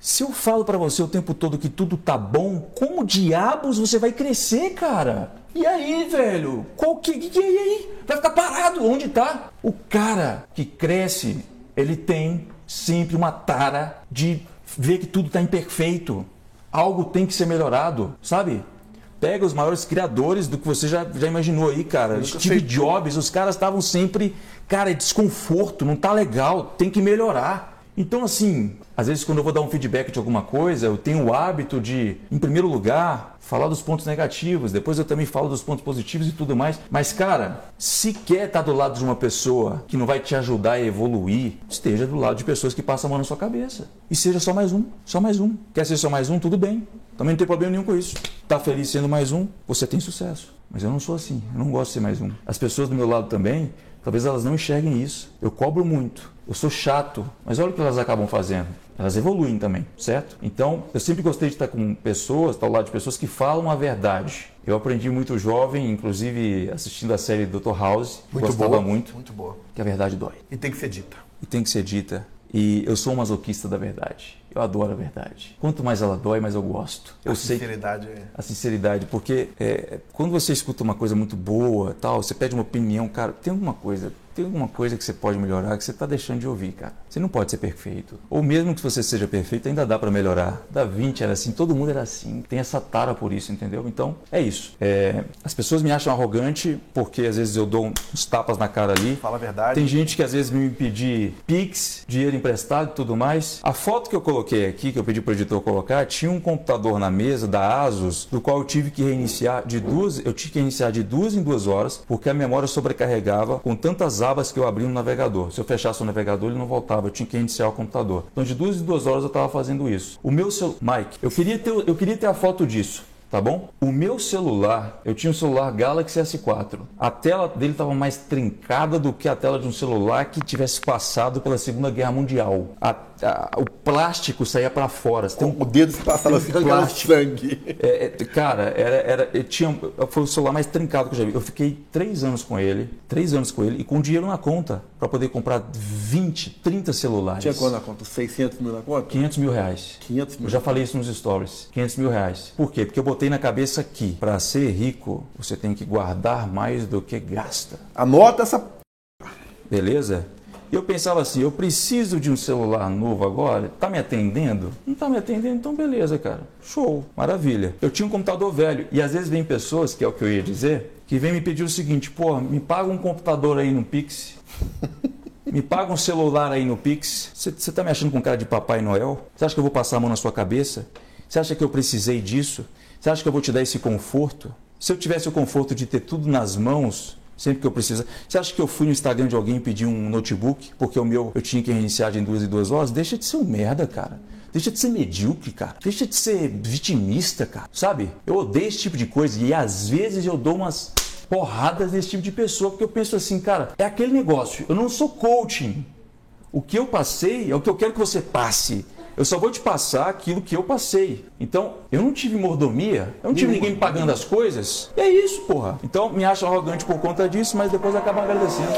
Se eu falo para você o tempo todo que tudo tá bom, como diabos você vai crescer, cara? E aí, velho? Qual que, que, que e aí? Vai ficar parado onde tá? O cara que cresce, ele tem sempre uma tara de ver que tudo está imperfeito. Algo tem que ser melhorado, sabe? Pega os maiores criadores do que você já, já imaginou aí, cara. Steve Jobs, os caras estavam sempre, cara, é desconforto, não tá legal, tem que melhorar. Então, assim, às vezes quando eu vou dar um feedback de alguma coisa, eu tenho o hábito de, em primeiro lugar, falar dos pontos negativos, depois eu também falo dos pontos positivos e tudo mais. Mas, cara, se quer estar do lado de uma pessoa que não vai te ajudar a evoluir, esteja do lado de pessoas que passam a mão na sua cabeça. E seja só mais um, só mais um. Quer ser só mais um? Tudo bem. Também não tem problema nenhum com isso. Tá feliz sendo mais um? Você tem sucesso. Mas eu não sou assim, eu não gosto de ser mais um. As pessoas do meu lado também, talvez elas não enxerguem isso. Eu cobro muito, eu sou chato, mas olha o que elas acabam fazendo elas evoluem também, certo? Então, eu sempre gostei de estar com pessoas, estar ao lado de pessoas que falam a verdade. Eu aprendi muito jovem, inclusive assistindo a série Dr. House, muito gostava boa, muito, muito boa, que a verdade dói. E tem que ser dita. E tem que ser dita. E eu sou um masoquista da verdade. Eu adoro a verdade. Quanto mais ela dói, mais eu gosto. Eu a sei sinceridade é. a sinceridade, porque é, quando você escuta uma coisa muito boa, tal, você pede uma opinião, cara, tem alguma coisa, tem alguma coisa que você pode melhorar que você está deixando de ouvir, cara. Você não pode ser perfeito. Ou mesmo que você seja perfeito, ainda dá para melhorar. Da 20 era assim, todo mundo era assim. Tem essa tara por isso, entendeu? Então, é isso. É, as pessoas me acham arrogante porque às vezes eu dou uns tapas na cara ali. Fala a verdade. Tem gente que às vezes me pedir Pix, dinheiro emprestado e tudo mais. A foto que eu coloquei aqui, que eu pedi para o editor colocar, tinha um computador na mesa da Asus, do qual eu tive que reiniciar de duas, eu tive que reiniciar de duas em duas horas, porque a memória sobrecarregava com tantas abas que eu abri no navegador. Se eu fechasse o navegador, ele não voltava, eu tinha que reiniciar o computador. Então de duas em duas horas eu estava fazendo isso. O meu celular, Mike, eu queria ter, eu queria ter a foto disso tá bom? O meu celular, eu tinha um celular Galaxy S4. A tela dele estava mais trincada do que a tela de um celular que tivesse passado pela Segunda Guerra Mundial. A, a, o plástico saía para fora. Você tem um, O dedo se passava assim, plástico. sangue. é, é, cara, era, era, tinha, foi o celular mais trincado que eu já vi. Eu fiquei três anos com ele, três anos com ele e com dinheiro na conta para poder comprar 20, 30 celulares. Tinha quanto na conta? 600 mil na conta? 500 mil reais. 500 mil. Eu já falei isso nos stories. 500 mil reais. Por quê? Porque eu botei na cabeça que para ser rico você tem que guardar mais do que gasta. Anota essa. Beleza? Eu pensava assim, eu preciso de um celular novo agora, tá me atendendo? Não tá me atendendo, então beleza, cara. Show, maravilha. Eu tinha um computador velho e às vezes vem pessoas, que é o que eu ia dizer, que vem me pedir o seguinte, pô, me paga um computador aí no Pix. Me paga um celular aí no Pix. Você tá me achando com cara de Papai Noel? Você acha que eu vou passar a mão na sua cabeça? Você acha que eu precisei disso? Você acha que eu vou te dar esse conforto? Se eu tivesse o conforto de ter tudo nas mãos, sempre que eu precisar. Você acha que eu fui no Instagram de alguém e pedi um notebook porque o meu eu tinha que reiniciar de duas em duas horas? Deixa de ser um merda, cara. Deixa de ser medíocre, cara. Deixa de ser vitimista, cara. Sabe? Eu odeio esse tipo de coisa e às vezes eu dou umas porradas nesse tipo de pessoa porque eu penso assim, cara, é aquele negócio. Eu não sou coaching. O que eu passei é o que eu quero que você passe. Eu só vou te passar aquilo que eu passei. Então, eu não tive mordomia, eu não tive ninguém me pagando as coisas. E é isso, porra. Então, me acho arrogante por conta disso, mas depois acaba agradecendo.